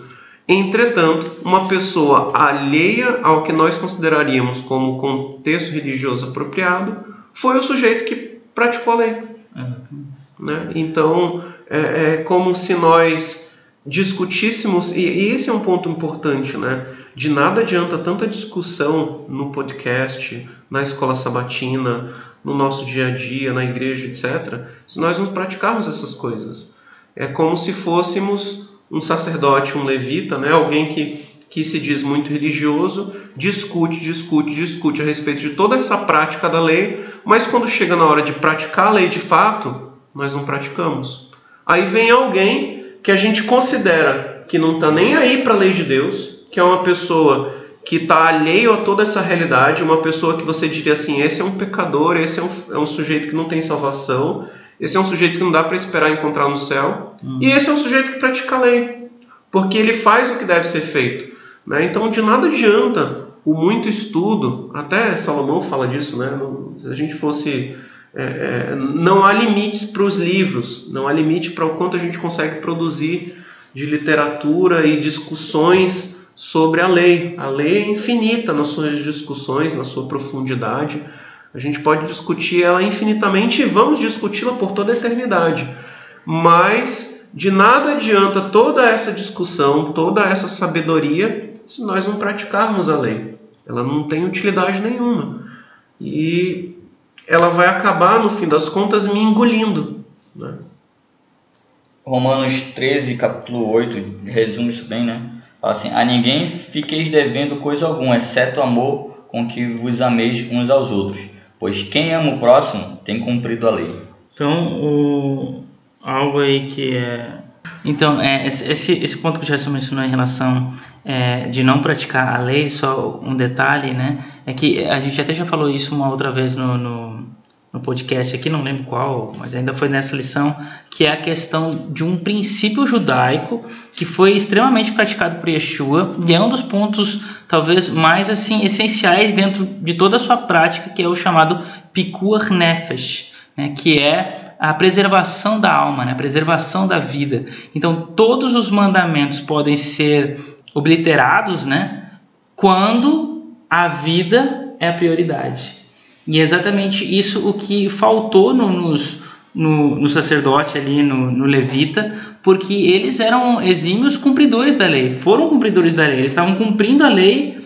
Entretanto, uma pessoa alheia ao que nós consideraríamos como contexto religioso apropriado foi o sujeito que praticou a lei. Né? Então, é, é como se nós discutíssemos, e, e esse é um ponto importante, né? De nada adianta tanta discussão no podcast, na escola sabatina, no nosso dia a dia, na igreja, etc., se nós não praticarmos essas coisas. É como se fôssemos um sacerdote, um levita, né? alguém que, que se diz muito religioso, discute, discute, discute a respeito de toda essa prática da lei, mas quando chega na hora de praticar a lei de fato, nós não praticamos. Aí vem alguém que a gente considera que não está nem aí para a lei de Deus, que é uma pessoa que está alheio a toda essa realidade, uma pessoa que você diria assim: esse é um pecador, esse é um, é um sujeito que não tem salvação, esse é um sujeito que não dá para esperar encontrar no céu, e esse é um sujeito que pratica a lei, porque ele faz o que deve ser feito. Né? Então, de nada adianta o muito estudo, até Salomão fala disso, né? se a gente fosse. É, é, não há limites para os livros, não há limite para o quanto a gente consegue produzir de literatura e discussões sobre a lei. A lei é infinita nas suas discussões, na sua profundidade. A gente pode discutir ela infinitamente e vamos discuti-la por toda a eternidade. Mas de nada adianta toda essa discussão, toda essa sabedoria, se nós não praticarmos a lei. Ela não tem utilidade nenhuma. E ela vai acabar, no fim das contas, me engolindo. Né? Romanos 13, capítulo 8, resume isso bem, né? Fala assim: A ninguém fiqueis devendo coisa alguma, exceto o amor com que vos ameis uns aos outros. Pois quem ama o próximo tem cumprido a lei. Então, o, algo aí que é. Então, é, esse, esse ponto que o Gerson mencionou em relação é, de não praticar a lei, só um detalhe, né? É que a gente até já falou isso uma outra vez no, no, no podcast aqui, não lembro qual, mas ainda foi nessa lição, que é a questão de um princípio judaico que foi extremamente praticado por Yeshua e é um dos pontos talvez mais assim essenciais dentro de toda a sua prática, que é o chamado Pikuach Nefesh, né, que é a preservação da alma, né? a preservação da vida. Então, todos os mandamentos podem ser obliterados né? quando a vida é a prioridade. E é exatamente isso o que faltou no, nos, no, no, sacerdote ali, no, no, levita, porque eles eram exímios cumpridores da lei, foram cumpridores da lei, eles estavam cumprindo a lei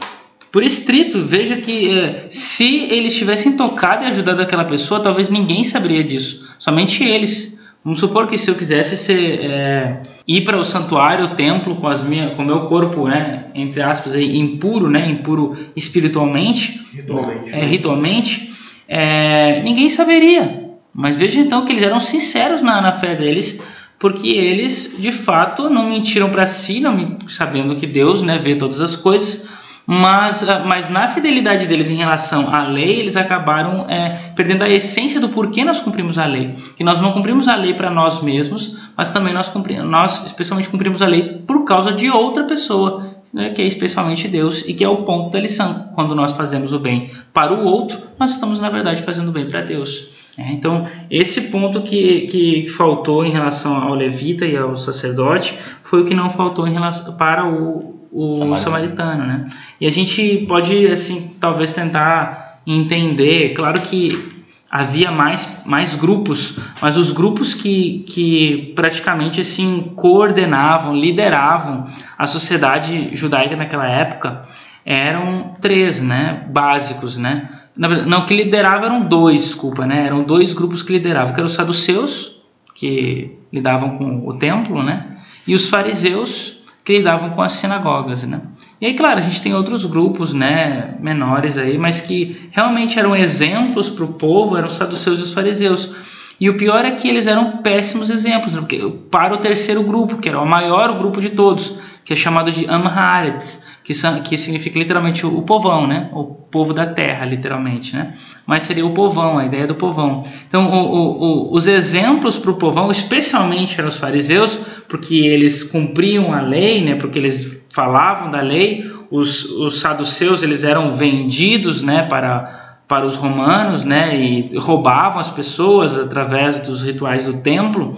por estrito. Veja que é, se eles tivessem tocado e ajudado aquela pessoa, talvez ninguém saberia disso, somente eles. Vamos supor que se eu quisesse ser, é, ir para o santuário, o templo, com, as minha, com o meu corpo, né, entre aspas, aí, impuro, né, impuro espiritualmente, ritualmente, é, ritualmente é, ninguém saberia. Mas veja então que eles eram sinceros na, na fé deles, porque eles de fato não mentiram para si, não, sabendo que Deus né, vê todas as coisas, mas, ah, mas na fidelidade deles em relação à lei, eles acabaram é, perdendo a essência do porquê nós cumprimos a lei. Que nós não cumprimos a lei para nós mesmos, mas também nós, cumprimos, nós especialmente cumprimos a lei por causa de outra pessoa, né, que é especialmente Deus, e que é o ponto da lição. Quando nós fazemos o bem para o outro, nós estamos na verdade fazendo o bem para Deus. É, então, esse ponto que, que faltou em relação ao levita e ao sacerdote foi o que não faltou em relação, para o, o samaritano. samaritano, né? E a gente pode, assim, talvez tentar entender, claro que havia mais, mais grupos, mas os grupos que, que praticamente assim coordenavam, lideravam a sociedade judaica naquela época eram três, né, básicos, né? Não, que lideravam eram dois, desculpa, né? Eram dois grupos que lideravam, que eram os saduceus, que lidavam com o templo, né? E os fariseus, que lidavam com as sinagogas, né? E aí, claro, a gente tem outros grupos, né, menores aí, mas que realmente eram exemplos para o povo, eram os saduceus e os fariseus. E o pior é que eles eram péssimos exemplos, né? porque para o terceiro grupo, que era o maior grupo de todos, que é chamado de Amharetz, que, que significa literalmente o povão, né? O povo da terra, literalmente, né? Mas seria o povão, a ideia do povão. Então, o, o, o, os exemplos para o povão, especialmente eram os fariseus, porque eles cumpriam a lei, né? Porque eles falavam da lei. Os, os saduceus, eles eram vendidos, né? Para para os romanos, né? E roubavam as pessoas através dos rituais do templo.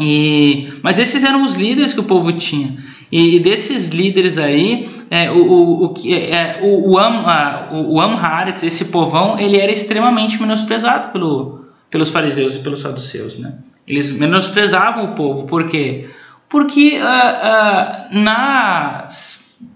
E, mas esses eram os líderes que o povo tinha. E, e desses líderes aí, é, o, o, o, é, o, o, o, o Amharetz, esse povão, ele era extremamente menosprezado pelo, pelos fariseus e pelos saduceus. Né? Eles menosprezavam o povo. Por quê? Porque uh, uh, na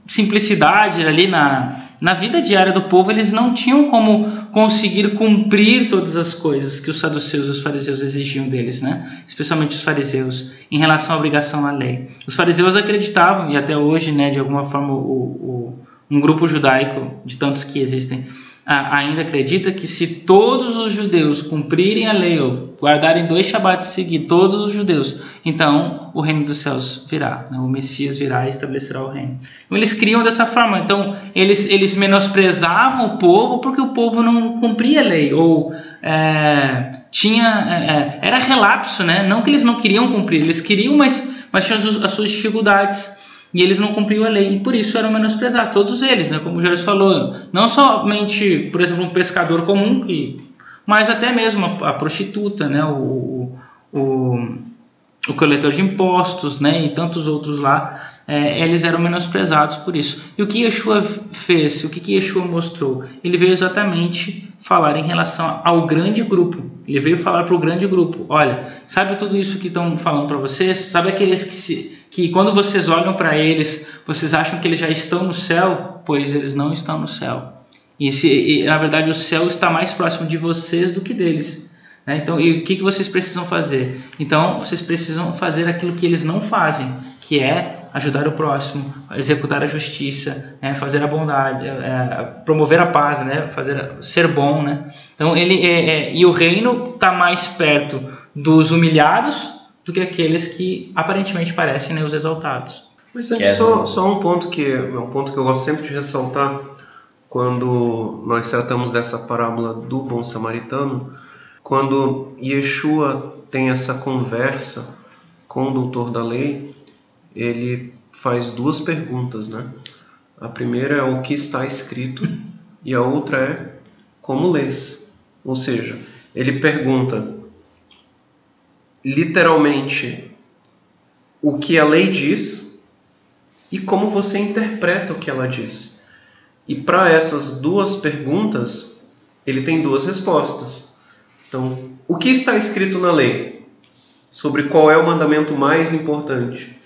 simplicidade ali, na, na vida diária do povo, eles não tinham como conseguir cumprir todas as coisas que os saduceus e os fariseus exigiam deles, né? especialmente os fariseus, em relação à obrigação à lei. Os fariseus acreditavam, e até hoje, né, de alguma forma, o, o um grupo judaico, de tantos que existem, ainda acredita que se todos os judeus cumprirem a lei ou guardarem dois Shabbats seguir todos os judeus, então o reino dos céus virá, né? o Messias virá e estabelecerá o reino. Então eles criam dessa forma, então eles, eles menosprezavam o povo porque o povo não cumpria a lei ou é, tinha é, é era relapso, né? Não que eles não queriam cumprir, eles queriam, mas mas tinham as suas dificuldades e eles não cumpriam a lei e por isso eram menosprezados, todos eles, né? como o Jorge falou, não somente, por exemplo, um pescador comum, que, mas até mesmo a, a prostituta, né? o, o, o coletor de impostos né? e tantos outros lá, é, eles eram menosprezados por isso. E o que Yeshua fez, o que, que Yeshua mostrou? Ele veio exatamente falar em relação ao grande grupo. Ele veio falar para o grande grupo: olha, sabe tudo isso que estão falando para vocês? Sabe aqueles que se que quando vocês olham para eles, vocês acham que eles já estão no céu, pois eles não estão no céu. E, se, e na verdade o céu está mais próximo de vocês do que deles. Né? Então, e o que, que vocês precisam fazer? Então, vocês precisam fazer aquilo que eles não fazem, que é ajudar o próximo, executar a justiça, né? fazer a bondade, é, promover a paz, né? fazer ser bom, né? Então ele é, é, e o reino está mais perto dos humilhados do que aqueles que aparentemente parecem né, os exaltados. Mas é só, só um ponto que é um ponto que eu gosto sempre de ressaltar quando nós tratamos dessa parábola do bom samaritano, quando Yeshua tem essa conversa com o doutor da lei, ele faz duas perguntas, né? A primeira é o que está escrito e a outra é como lês. Ou seja, ele pergunta literalmente o que a lei diz e como você interpreta o que ela diz. E para essas duas perguntas, ele tem duas respostas. Então, o que está escrito na lei? Sobre qual é o mandamento mais importante?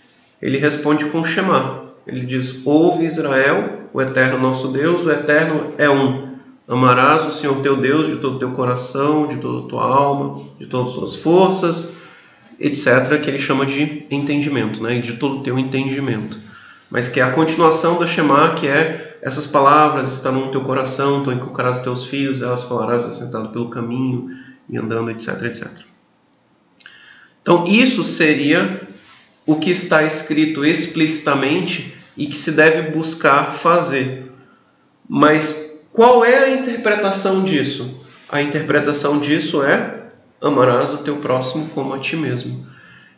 Ele responde com Shema. Ele diz: Ouve Israel, o eterno nosso Deus, o eterno é um. Amarás o Senhor teu Deus de todo o teu coração, de toda a tua alma, de todas as suas forças, etc., que ele chama de entendimento, né? de todo o teu entendimento. Mas que é a continuação da Shema, que é essas palavras estarão no teu coração, tu inculcarás teus filhos, elas falarás assentado pelo caminho e andando, etc, etc. Então, isso seria o que está escrito explicitamente e que se deve buscar fazer. Mas qual é a interpretação disso? A interpretação disso é amarás o teu próximo como a ti mesmo.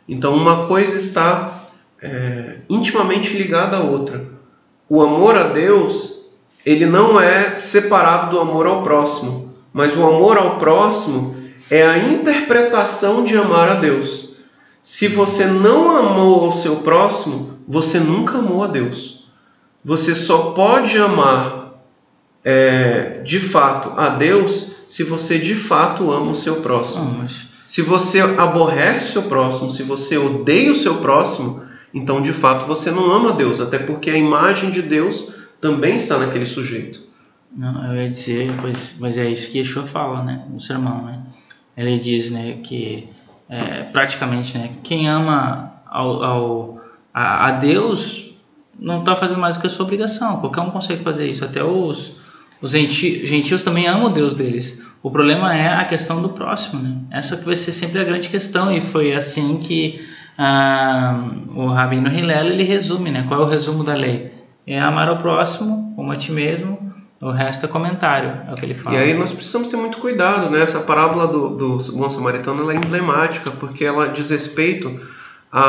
Então, uma coisa está é, intimamente ligada à outra. O amor a Deus, ele não é separado do amor ao próximo, mas o amor ao próximo é a interpretação de amar a Deus. Se você não amou ao seu próximo, você nunca amou a Deus. Você só pode amar é, de fato a Deus se você de fato ama o seu próximo. Ah, mas... Se você aborrece o seu próximo, se você odeia o seu próximo, então de fato você não ama Deus, até porque a imagem de Deus também está naquele sujeito. Não, eu ia dizer, pois, mas é isso que Yeshua fala, né, no sermão, né? Ele diz, né, que é, praticamente, né, quem ama ao, ao a, a, Deus não está fazendo mais do que a sua obrigação. Qualquer um consegue fazer isso, até os os gentios também amam o Deus deles. O problema é a questão do próximo, né? Essa vai ser sempre a grande questão e foi assim que ah, o Rabino Hillel ele resume, né? Qual é o resumo da lei? É amar o próximo como a ti mesmo. O resto é comentário, é o que ele fala. E aí nós precisamos ter muito cuidado, né? Essa parábola do, do bom samaritano ela é emblemática porque ela diz respeito a,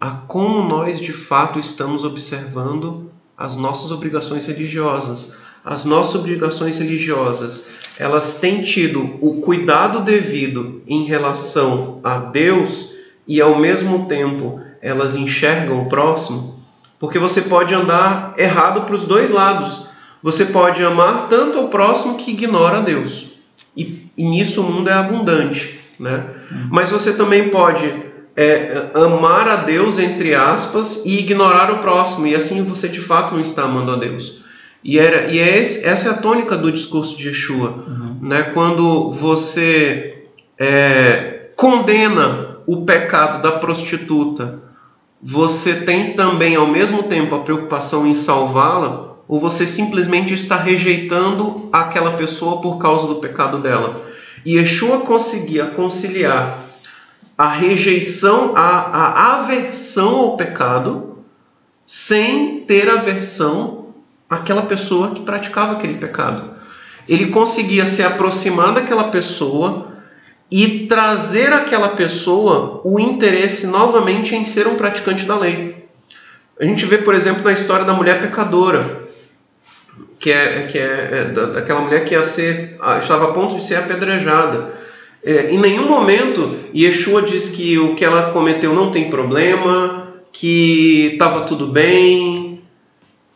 a, a como nós de fato estamos observando as nossas obrigações religiosas. As nossas obrigações religiosas, elas têm tido o cuidado devido em relação a Deus e ao mesmo tempo elas enxergam o próximo, porque você pode andar errado para os dois lados. Você pode amar tanto ao próximo que ignora Deus. E, e nisso o mundo é abundante, né? Uhum. Mas você também pode é, amar a Deus, entre aspas, e ignorar o próximo, e assim você de fato não está amando a Deus. E, era, e é esse, essa é a tônica do discurso de Yeshua. Uhum. Né? Quando você é, condena o pecado da prostituta, você tem também ao mesmo tempo a preocupação em salvá-la, ou você simplesmente está rejeitando aquela pessoa por causa do pecado dela. E Yeshua conseguia conciliar a rejeição, a, a aversão ao pecado, sem ter aversão àquela pessoa que praticava aquele pecado. Ele conseguia se aproximar daquela pessoa e trazer àquela pessoa o interesse novamente em ser um praticante da lei. A gente vê, por exemplo, na história da mulher pecadora, que é, que é, é daquela mulher que ia ser, estava a ponto de ser apedrejada. É, em nenhum momento Yeshua diz que o que ela cometeu não tem problema, que estava tudo bem.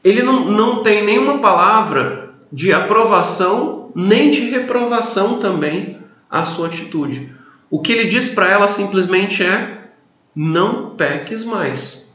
Ele não, não tem nenhuma palavra de aprovação nem de reprovação também à sua atitude. O que ele diz para ela simplesmente é: não peques mais.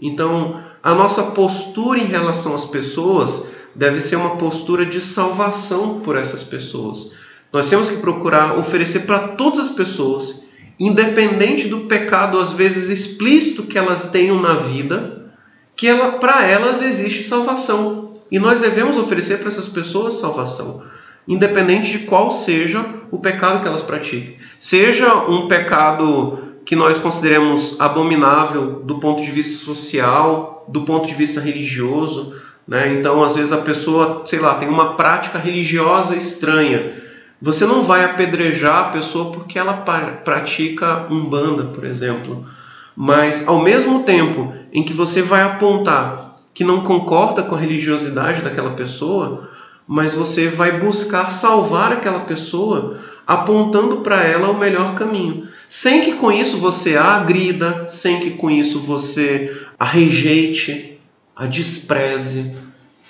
Então, a nossa postura em relação às pessoas deve ser uma postura de salvação por essas pessoas. Nós temos que procurar oferecer para todas as pessoas, independente do pecado às vezes explícito que elas tenham na vida, que ela, para elas existe salvação. E nós devemos oferecer para essas pessoas salvação, independente de qual seja o pecado que elas pratiquem. Seja um pecado que nós consideremos abominável do ponto de vista social, do ponto de vista religioso, né? Então, às vezes a pessoa, sei lá, tem uma prática religiosa estranha, você não vai apedrejar a pessoa porque ela pratica umbanda, por exemplo. Mas ao mesmo tempo em que você vai apontar que não concorda com a religiosidade daquela pessoa, mas você vai buscar salvar aquela pessoa apontando para ela o melhor caminho. Sem que com isso você a agrida, sem que com isso você a rejeite, a despreze.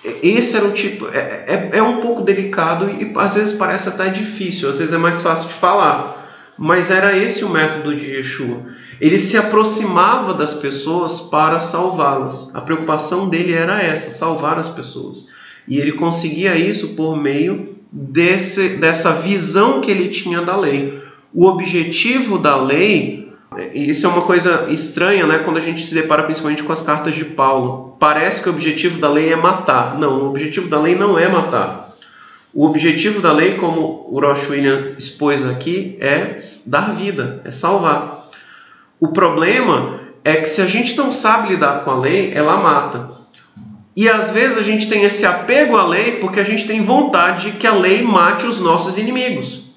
Esse era o tipo. É, é, é um pouco delicado e às vezes parece até difícil, às vezes é mais fácil de falar. Mas era esse o método de Yeshua. Ele se aproximava das pessoas para salvá-las. A preocupação dele era essa, salvar as pessoas. E ele conseguia isso por meio desse, dessa visão que ele tinha da lei. O objetivo da lei, isso é uma coisa estranha, né? Quando a gente se depara principalmente com as cartas de Paulo. Parece que o objetivo da lei é matar. Não, o objetivo da lei não é matar. O objetivo da lei, como o Rosh William expôs aqui, é dar vida, é salvar. O problema é que se a gente não sabe lidar com a lei, ela mata. E às vezes a gente tem esse apego à lei porque a gente tem vontade que a lei mate os nossos inimigos.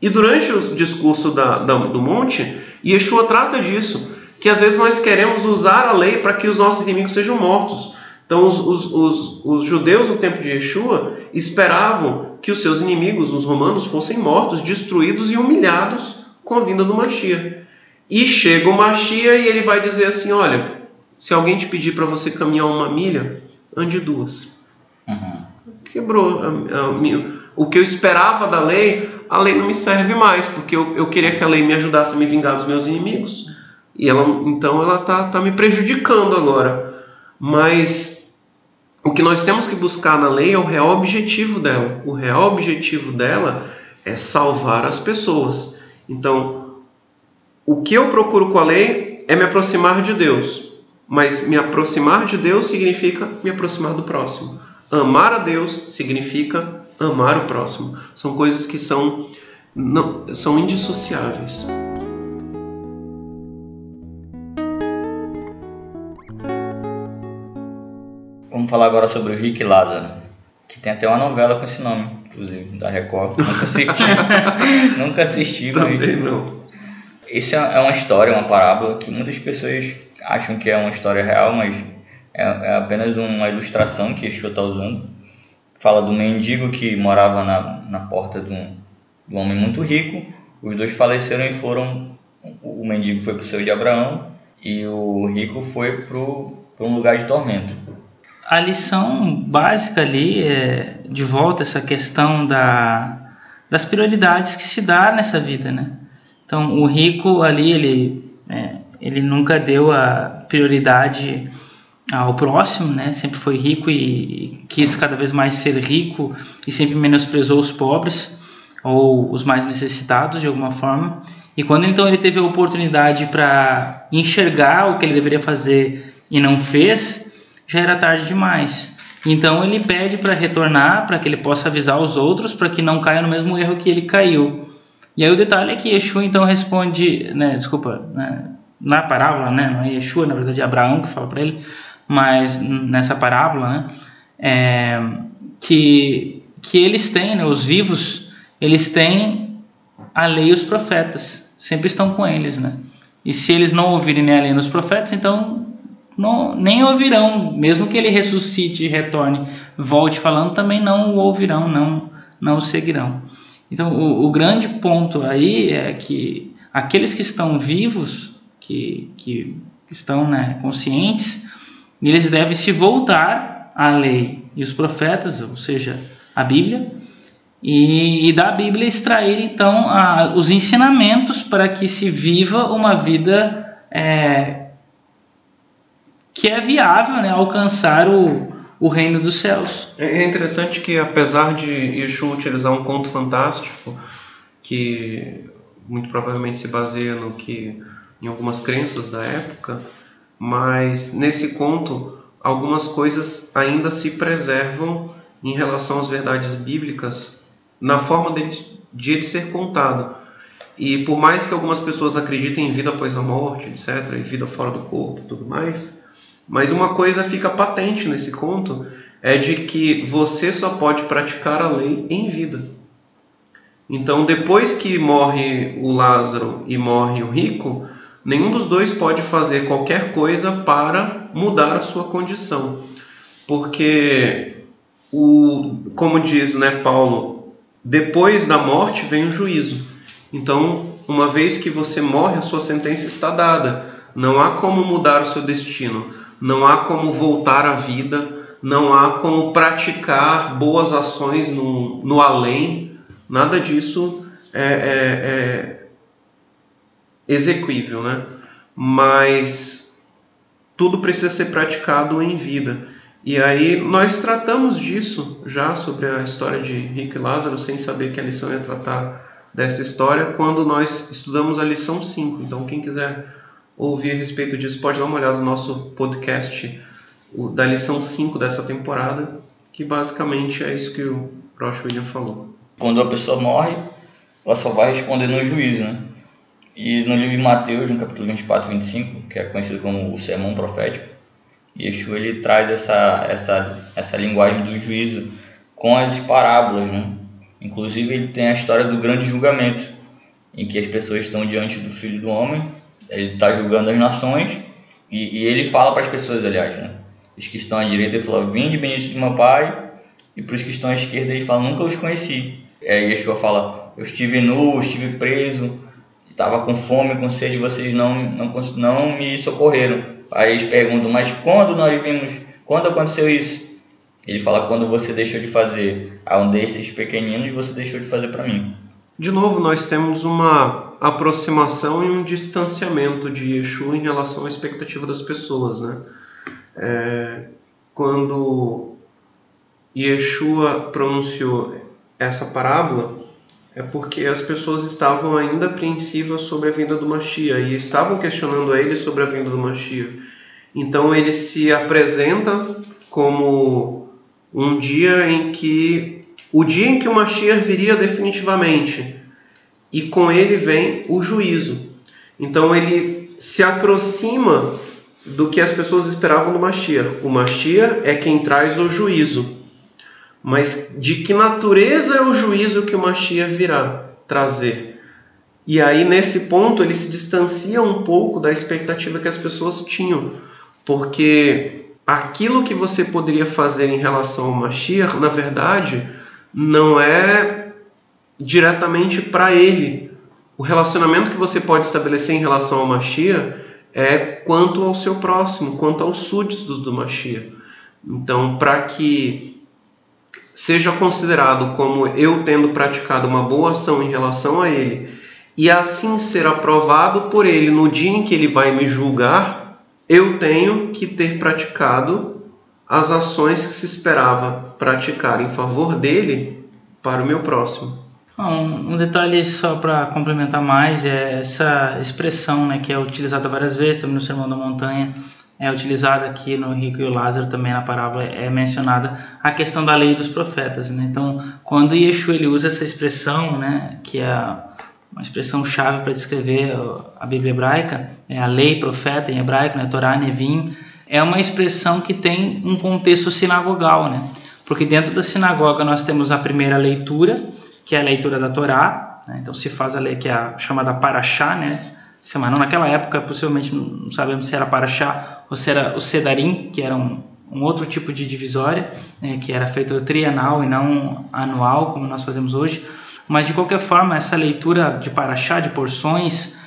E durante o discurso da, da, do monte, Yeshua trata disso, que às vezes nós queremos usar a lei para que os nossos inimigos sejam mortos. Então os, os, os, os judeus no tempo de Yeshua esperavam que os seus inimigos, os romanos, fossem mortos, destruídos e humilhados com a vinda do Machia. E chega o Machia e ele vai dizer assim: olha, se alguém te pedir para você caminhar uma milha, ande duas. Uhum. Quebrou. A, a, o que eu esperava da lei, a lei não me serve mais, porque eu, eu queria que a lei me ajudasse a me vingar dos meus inimigos. E ela, então ela está tá me prejudicando agora. Mas o que nós temos que buscar na lei é o real objetivo dela. O real objetivo dela é salvar as pessoas. Então, o que eu procuro com a lei é me aproximar de Deus. Mas me aproximar de Deus significa me aproximar do próximo. Amar a Deus significa amar o próximo. São coisas que são não, são indissociáveis. Vamos falar agora sobre o Rick Lázaro, que tem até uma novela com esse nome, inclusive, da Record. Nunca assisti. Nunca assisti. Também mas... não. Isso é, é uma história, uma parábola que muitas pessoas acham que é uma história real, mas é, é apenas uma ilustração que Exu está usando. Fala do mendigo que morava na, na porta de um, de um homem muito rico. Os dois faleceram e foram. O mendigo foi para o seu de Abraão e o rico foi para um lugar de tormento. A lição básica ali é de volta essa questão da, das prioridades que se dá nessa vida, né? Então, o rico ali, ele é, ele nunca deu a prioridade ao próximo, né? Sempre foi rico e quis cada vez mais ser rico e sempre menosprezou os pobres ou os mais necessitados de alguma forma. E quando então ele teve a oportunidade para enxergar o que ele deveria fazer e não fez, já era tarde demais. Então ele pede para retornar, para que ele possa avisar os outros, para que não caia no mesmo erro que ele caiu. E aí o detalhe é que Yeshua então responde, né, desculpa, né, na parábola, né, não é Yeshua, na verdade é Abraão que fala para ele, mas nessa parábola, né, é, que, que eles têm, né, os vivos, eles têm a lei e os profetas, sempre estão com eles, né? E se eles não ouvirem nem a lei nos profetas, então não, nem ouvirão, mesmo que ele ressuscite e retorne, volte falando, também não o ouvirão, não, não o seguirão. Então, o, o grande ponto aí é que aqueles que estão vivos, que, que estão né, conscientes, eles devem se voltar à lei e os profetas, ou seja, a Bíblia, e, e da Bíblia extrair então a, os ensinamentos para que se viva uma vida é, que é viável né, alcançar o, o reino dos céus. É, é interessante que apesar de Yeshua utilizar um conto fantástico que muito provavelmente se baseia no que em algumas crenças da época, mas nesse conto algumas coisas ainda se preservam em relação às verdades bíblicas na forma de, de ele ser contado. E por mais que algumas pessoas acreditem em vida após a morte, etc., e vida fora do corpo, tudo mais, mas uma coisa fica patente nesse conto é de que você só pode praticar a lei em vida. Então, depois que morre o Lázaro e morre o rico, Nenhum dos dois pode fazer qualquer coisa para mudar a sua condição, porque o, como diz né, Paulo, depois da morte vem o juízo. Então, uma vez que você morre, a sua sentença está dada. Não há como mudar o seu destino, não há como voltar à vida, não há como praticar boas ações no, no além, nada disso é, é, é execuível, né? Mas tudo precisa ser praticado em vida. E aí nós tratamos disso já sobre a história de Rico e Lázaro, sem saber que a lição ia tratar dessa história, quando nós estudamos a lição 5. Então quem quiser ouvir a respeito disso, pode dar uma olhada no nosso podcast da lição 5 dessa temporada, que basicamente é isso que o Rosh William falou. Quando a pessoa morre, ela só vai responder no juízo, né? E no livro de Mateus, no capítulo 24 e 25, que é conhecido como o Sermão Profético, Yeshua ele traz essa, essa, essa linguagem do juízo com as parábolas, né? Inclusive ele tem a história do grande julgamento, em que as pessoas estão diante do Filho do Homem, ele está julgando as nações, e, e ele fala para as pessoas, aliás, né? Os que estão à direita, ele fala, vinde bendito de meu Pai, e para os que estão à esquerda, ele fala, nunca os conheci. É, Yeshua fala, eu estive nu, estive preso, estava com fome, com sede, vocês não, não, não me socorreram. Aí eles perguntam, mas quando nós vimos, quando aconteceu isso? Ele fala, quando você deixou de fazer a um desses pequeninos, você deixou de fazer para mim. De novo, nós temos uma aproximação e um distanciamento de Yeshua em relação à expectativa das pessoas, né? É, quando Yeshua pronunciou essa parábola, é porque as pessoas estavam ainda apreensivas sobre a vinda do Mashiach e estavam questionando ele sobre a vinda do Mashiach. Então ele se apresenta como um dia em que o dia em que o Mashiach viria definitivamente e com ele vem o juízo. Então ele se aproxima do que as pessoas esperavam do Mashiach. O Mashiach é quem traz o juízo. Mas de que natureza é o juízo que o Mashiach virá trazer? E aí, nesse ponto, ele se distancia um pouco da expectativa que as pessoas tinham. Porque aquilo que você poderia fazer em relação ao Mashiach, na verdade, não é diretamente para ele. O relacionamento que você pode estabelecer em relação ao Mashiach é quanto ao seu próximo, quanto aos súditos do Mashiach. Então, para que seja considerado como eu tendo praticado uma boa ação em relação a ele e assim ser aprovado por ele no dia em que ele vai me julgar, eu tenho que ter praticado as ações que se esperava praticar em favor dele para o meu próximo. Um, detalhe só para complementar mais é essa expressão né, que é utilizada várias vezes também no Sermão da Montanha, é utilizada aqui no Rico e o Lázaro também na parábola é mencionada a questão da lei dos profetas. Né? Então, quando Yeshua ele usa essa expressão, né, que é uma expressão chave para descrever a Bíblia hebraica, é a lei profeta em hebraico, né, Torá, Nevim, é uma expressão que tem um contexto sinagogal, né? Porque dentro da sinagoga nós temos a primeira leitura, que é a leitura da Torá. Né? Então se faz a lei que é a chamada Paraxá, né? Semana. Naquela época, possivelmente, não sabemos se era Paraxá ou se era o Sedarim, que era um, um outro tipo de divisória, né? que era feito trienal e não anual, como nós fazemos hoje. Mas, de qualquer forma, essa leitura de Paraxá, de porções,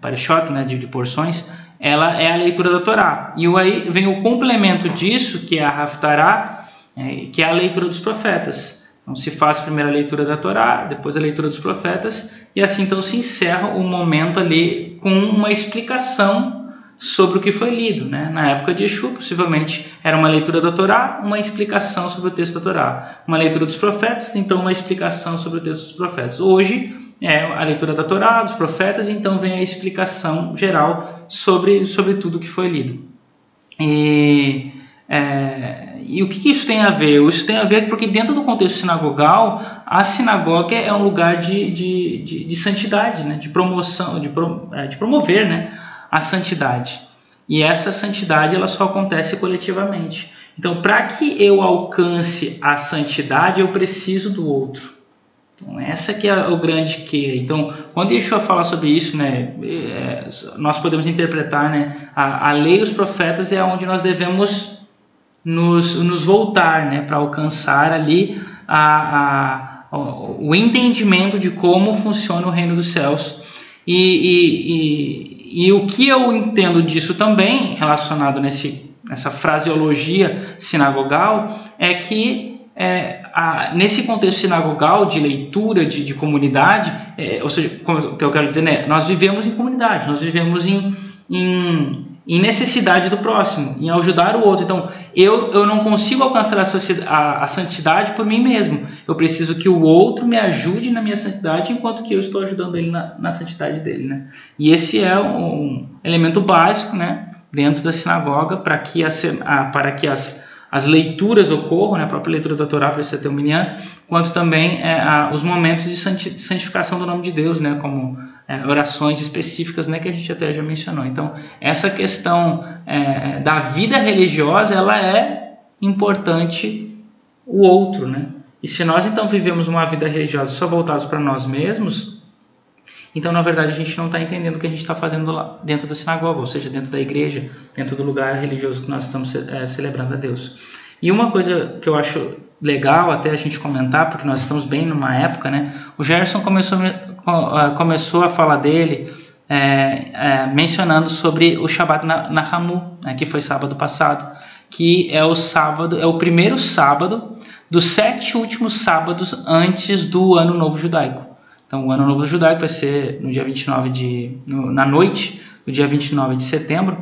Parashot, né? de, de porções, ela é a leitura da Torá. E aí vem o complemento disso, que é a Haftarah, é, que é a leitura dos profetas. Então se faz a primeira leitura da Torá, depois a leitura dos profetas, e assim então se encerra o momento ali com uma explicação sobre o que foi lido. Né? Na época de Yeshua, possivelmente era uma leitura da Torá, uma explicação sobre o texto da Torá. Uma leitura dos profetas, então uma explicação sobre o texto dos profetas. Hoje é a leitura da Torá, dos profetas, então vem a explicação geral sobre, sobre tudo que foi lido. E é, e o que, que, isso tem a ver? Isso tem a ver porque dentro do contexto sinagogal, a sinagoga é um lugar de, de, de, de santidade, né? de promoção, de, pro, é, de promover né? a santidade. E essa santidade ela só acontece coletivamente. Então, para que eu alcance a santidade, eu preciso do outro. Então, essa que é o grande que. Então, quando Yeshua fala sobre isso, né, é, nós podemos interpretar, né, a, a lei e os profetas é onde nós devemos nos, nos voltar, né, para alcançar ali a, a, o entendimento de como funciona o reino dos céus. E, e, e, e o que eu entendo disso também, relacionado nesse, nessa fraseologia sinagogal, é que é, a, nesse contexto sinagogal de leitura, de, de comunidade, é, ou seja, o que eu quero dizer, né, nós vivemos em comunidade, nós vivemos em, em em necessidade do próximo, em ajudar o outro. Então, eu, eu não consigo alcançar a, a, a, santidade por mim mesmo. Eu preciso que o outro me ajude na minha santidade, enquanto que eu estou ajudando ele na, na santidade dele. Né? E esse é um elemento básico né, dentro da sinagoga para que, a, para que as, as leituras ocorram, né, a própria leitura da Torá para minyan, quanto também é, a, os momentos de santificação do nome de Deus, né, como é, orações específicas, né, que a gente até já mencionou. Então, essa questão é, da vida religiosa, ela é importante o outro, né? E se nós então vivemos uma vida religiosa só voltados para nós mesmos, então na verdade a gente não está entendendo o que a gente está fazendo lá dentro da sinagoga, ou seja, dentro da igreja, dentro do lugar religioso que nós estamos é, celebrando a Deus. E uma coisa que eu acho legal até a gente comentar, porque nós estamos bem numa época, né? O Gerson começou, começou a falar dele é, é, mencionando sobre o Shabbat Nahamu, né, que foi sábado passado, que é o sábado, é o primeiro sábado dos sete últimos sábados antes do Ano Novo Judaico. Então, o Ano Novo Judaico vai ser no dia 29 de no, na noite do dia 29 de setembro.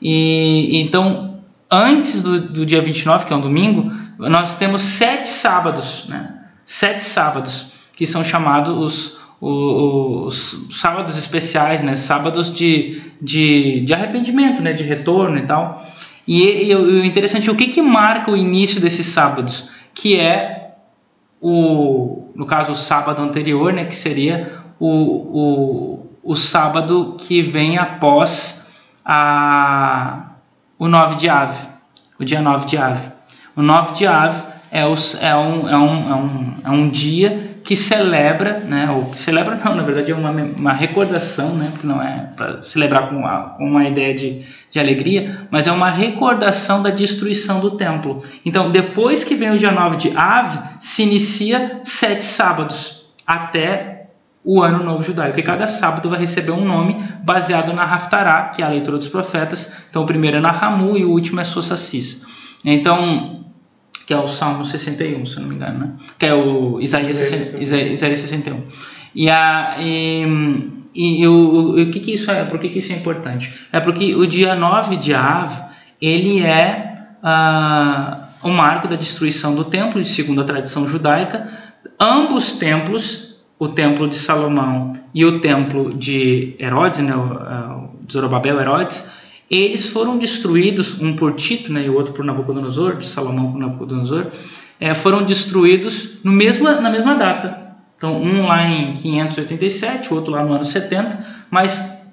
E então, antes do, do dia 29, que é um domingo, nós temos sete sábados, né? Sete sábados que são chamados os, os, os sábados especiais, né? Sábados de, de, de arrependimento, né? De retorno e tal. E, e, o interessante o que, que marca o início desses sábados, que é o, no caso, o sábado anterior, né? Que seria o, o, o sábado que vem após a, o 9 de Ave, o dia 9 de Ave. O 9 de Av é, os, é, um, é, um, é, um, é um dia que celebra, né, ou que celebra não, na verdade é uma, uma recordação, né, porque não é para celebrar com uma, com uma ideia de, de alegria, mas é uma recordação da destruição do templo. Então, depois que vem o dia 9 de Av, se inicia sete sábados até o ano novo judaico. E cada sábado vai receber um nome baseado na Haftarah, que é a leitura dos profetas. Então, o primeiro é Nahamu e o último é Sosassis. Então, que é o Salmo 61, se não me engano, né? que é o Isaías, Isaías, Isaías 61. E, a, e, e, o, o, que, que isso é? Por que, que isso é importante? É porque o dia 9 de Av, ele é ah, o marco da destruição do templo, segundo a tradição judaica. Ambos templos, o templo de Salomão e o templo de Herodes, né, o Zorobabel Herodes, eles foram destruídos, um por Tito né, e o outro por Nabucodonosor, de Salomão por Nabucodonosor, é, foram destruídos no mesmo, na mesma data. Então, um lá em 587, o outro lá no ano 70, mas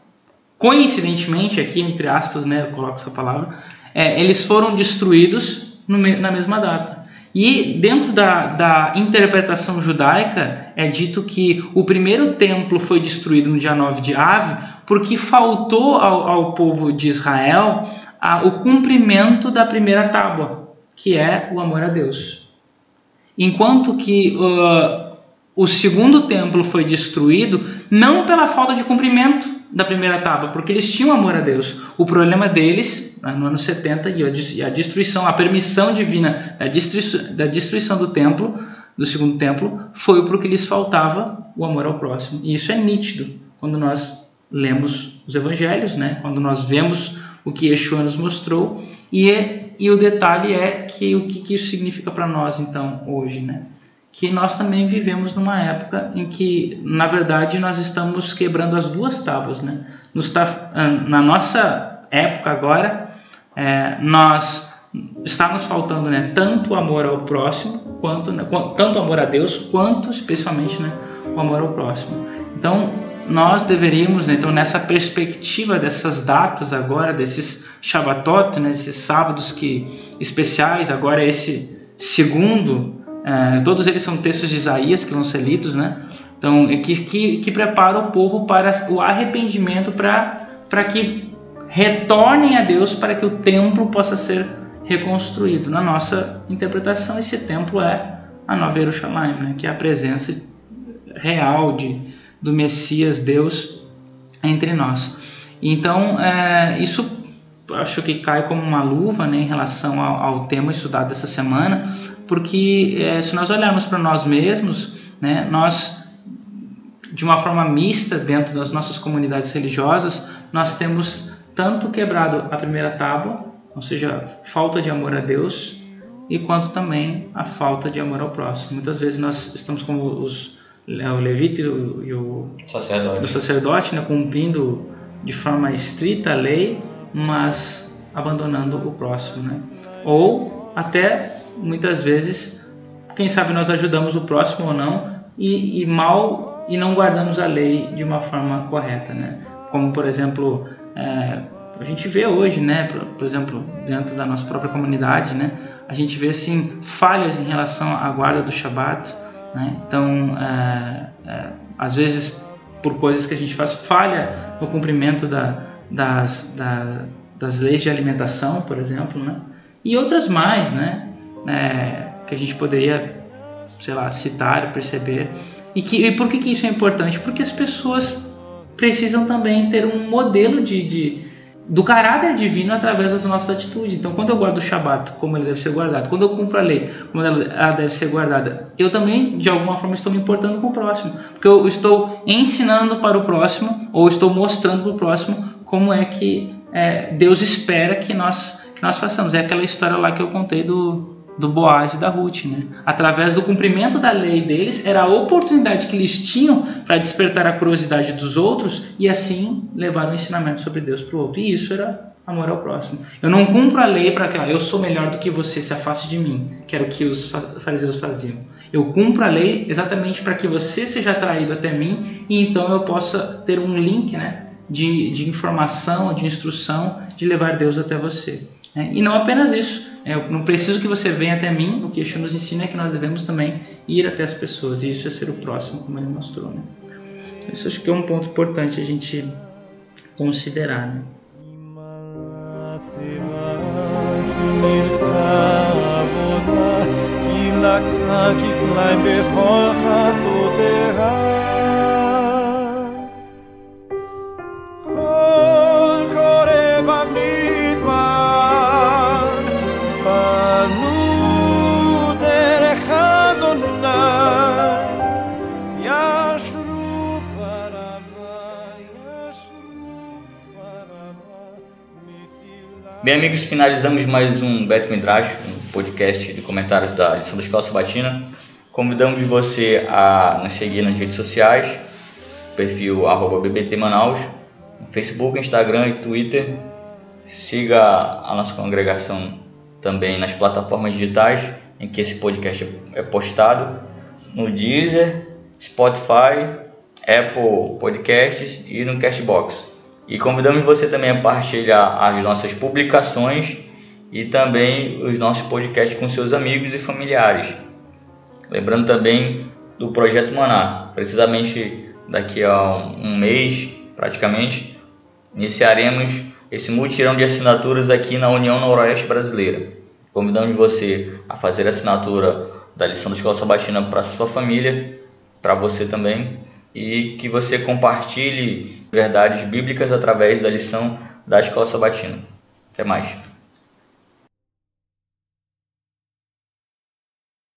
coincidentemente, aqui entre aspas, né, eu coloco essa palavra, é, eles foram destruídos no, na mesma data. E dentro da, da interpretação judaica é dito que o primeiro templo foi destruído no dia 9 de Ave porque faltou ao, ao povo de Israel a, o cumprimento da primeira tábua, que é o amor a Deus. Enquanto que uh, o segundo templo foi destruído não pela falta de cumprimento da primeira tábua, porque eles tinham amor a Deus. O problema deles, no ano 70, e a destruição, a permissão divina da destruição, da destruição do templo, do segundo templo, foi porque lhes faltava o amor ao próximo. E isso é nítido quando nós lemos os evangelhos, né? quando nós vemos o que Yeshua nos mostrou, e, é, e o detalhe é que o que, que isso significa para nós, então, hoje, né? Que nós também vivemos numa época em que, na verdade, nós estamos quebrando as duas tábuas. Né? Nos tá, ah, na nossa época agora, é, nós está nos faltando né, tanto amor ao próximo, quanto né, tanto amor a Deus, quanto especialmente né, o amor ao próximo. Então, nós deveríamos, né, então, nessa perspectiva dessas datas agora, desses Shabbatot, né, esses sábados que especiais, agora esse segundo, é, todos eles são textos de Isaías que vão ser lidos, né? Então, que, que, que prepara o povo para o arrependimento, para que retornem a Deus, para que o templo possa ser reconstruído. Na nossa interpretação, esse templo é a Nova Jerusalém, né? que é a presença real de, do Messias, Deus, entre nós. Então, é, isso acho que cai como uma luva né, em relação ao, ao tema estudado dessa semana, porque é, se nós olharmos para nós mesmos, né, nós, de uma forma mista, dentro das nossas comunidades religiosas, nós temos tanto quebrado a primeira tábua, ou seja, falta de amor a Deus, e quanto também a falta de amor ao próximo. Muitas vezes nós estamos como os, o levita e o, e o sacerdote, o sacerdote né, cumprindo de forma estrita a lei, mas abandonando o próximo, né? Ou até muitas vezes, quem sabe nós ajudamos o próximo ou não e, e mal e não guardamos a lei de uma forma correta, né? Como por exemplo, é, a gente vê hoje, né? Por, por, exemplo, dentro da nossa própria comunidade, né? A gente vê assim falhas em relação à guarda do Shabat, né? Então, é, é, às vezes por coisas que a gente faz falha no cumprimento da, das, da, das leis de alimentação, por exemplo, né? e outras mais, né? É, que a gente poderia, sei lá, citar, perceber. E, que, e por que, que isso é importante? Porque as pessoas precisam também ter um modelo de, de do caráter divino através das nossas atitudes. Então, quando eu guardo o Shabat como ele deve ser guardado, quando eu cumpro a lei como ela deve ser guardada, eu também, de alguma forma, estou me importando com o próximo. Porque eu estou ensinando para o próximo, ou estou mostrando para o próximo como é que é, Deus espera que nós, que nós façamos. É aquela história lá que eu contei do, do Boaz e da Ruth. Né? Através do cumprimento da lei deles, era a oportunidade que eles tinham para despertar a curiosidade dos outros e assim levar o ensinamento sobre Deus para o outro. E isso era amor ao próximo. Eu não cumpro a lei para que ó, eu sou melhor do que você, se afaste de mim, que era o que os fariseus faziam. Eu cumpro a lei exatamente para que você seja atraído até mim e então eu possa ter um link, né? De, de informação, de instrução, de levar Deus até você. É, e não apenas isso, é, eu não preciso que você venha até mim, o que Yeshua nos ensina é que nós devemos também ir até as pessoas, e isso é ser o próximo, como ele mostrou. Né? Isso acho que é um ponto importante a gente considerar. Né? Bem, amigos, finalizamos mais um Bet Midrash, um podcast de comentários da lição da Escola Sabatina. Convidamos você a nos seguir nas redes sociais, perfil arroba BBT Manaus, Facebook, Instagram e Twitter. Siga a nossa congregação também nas plataformas digitais em que esse podcast é postado, no Deezer, Spotify, Apple Podcasts e no Castbox. E convidamos você também a partilhar as nossas publicações e também os nossos podcasts com seus amigos e familiares. Lembrando também do Projeto Maná. Precisamente daqui a um mês, praticamente, iniciaremos esse mutirão de assinaturas aqui na União Noroeste Brasileira. Convidamos você a fazer a assinatura da lição da Escola Sabatina para sua família, para você também, e que você compartilhe verdades bíblicas através da lição da Escola Sabatina. Até mais.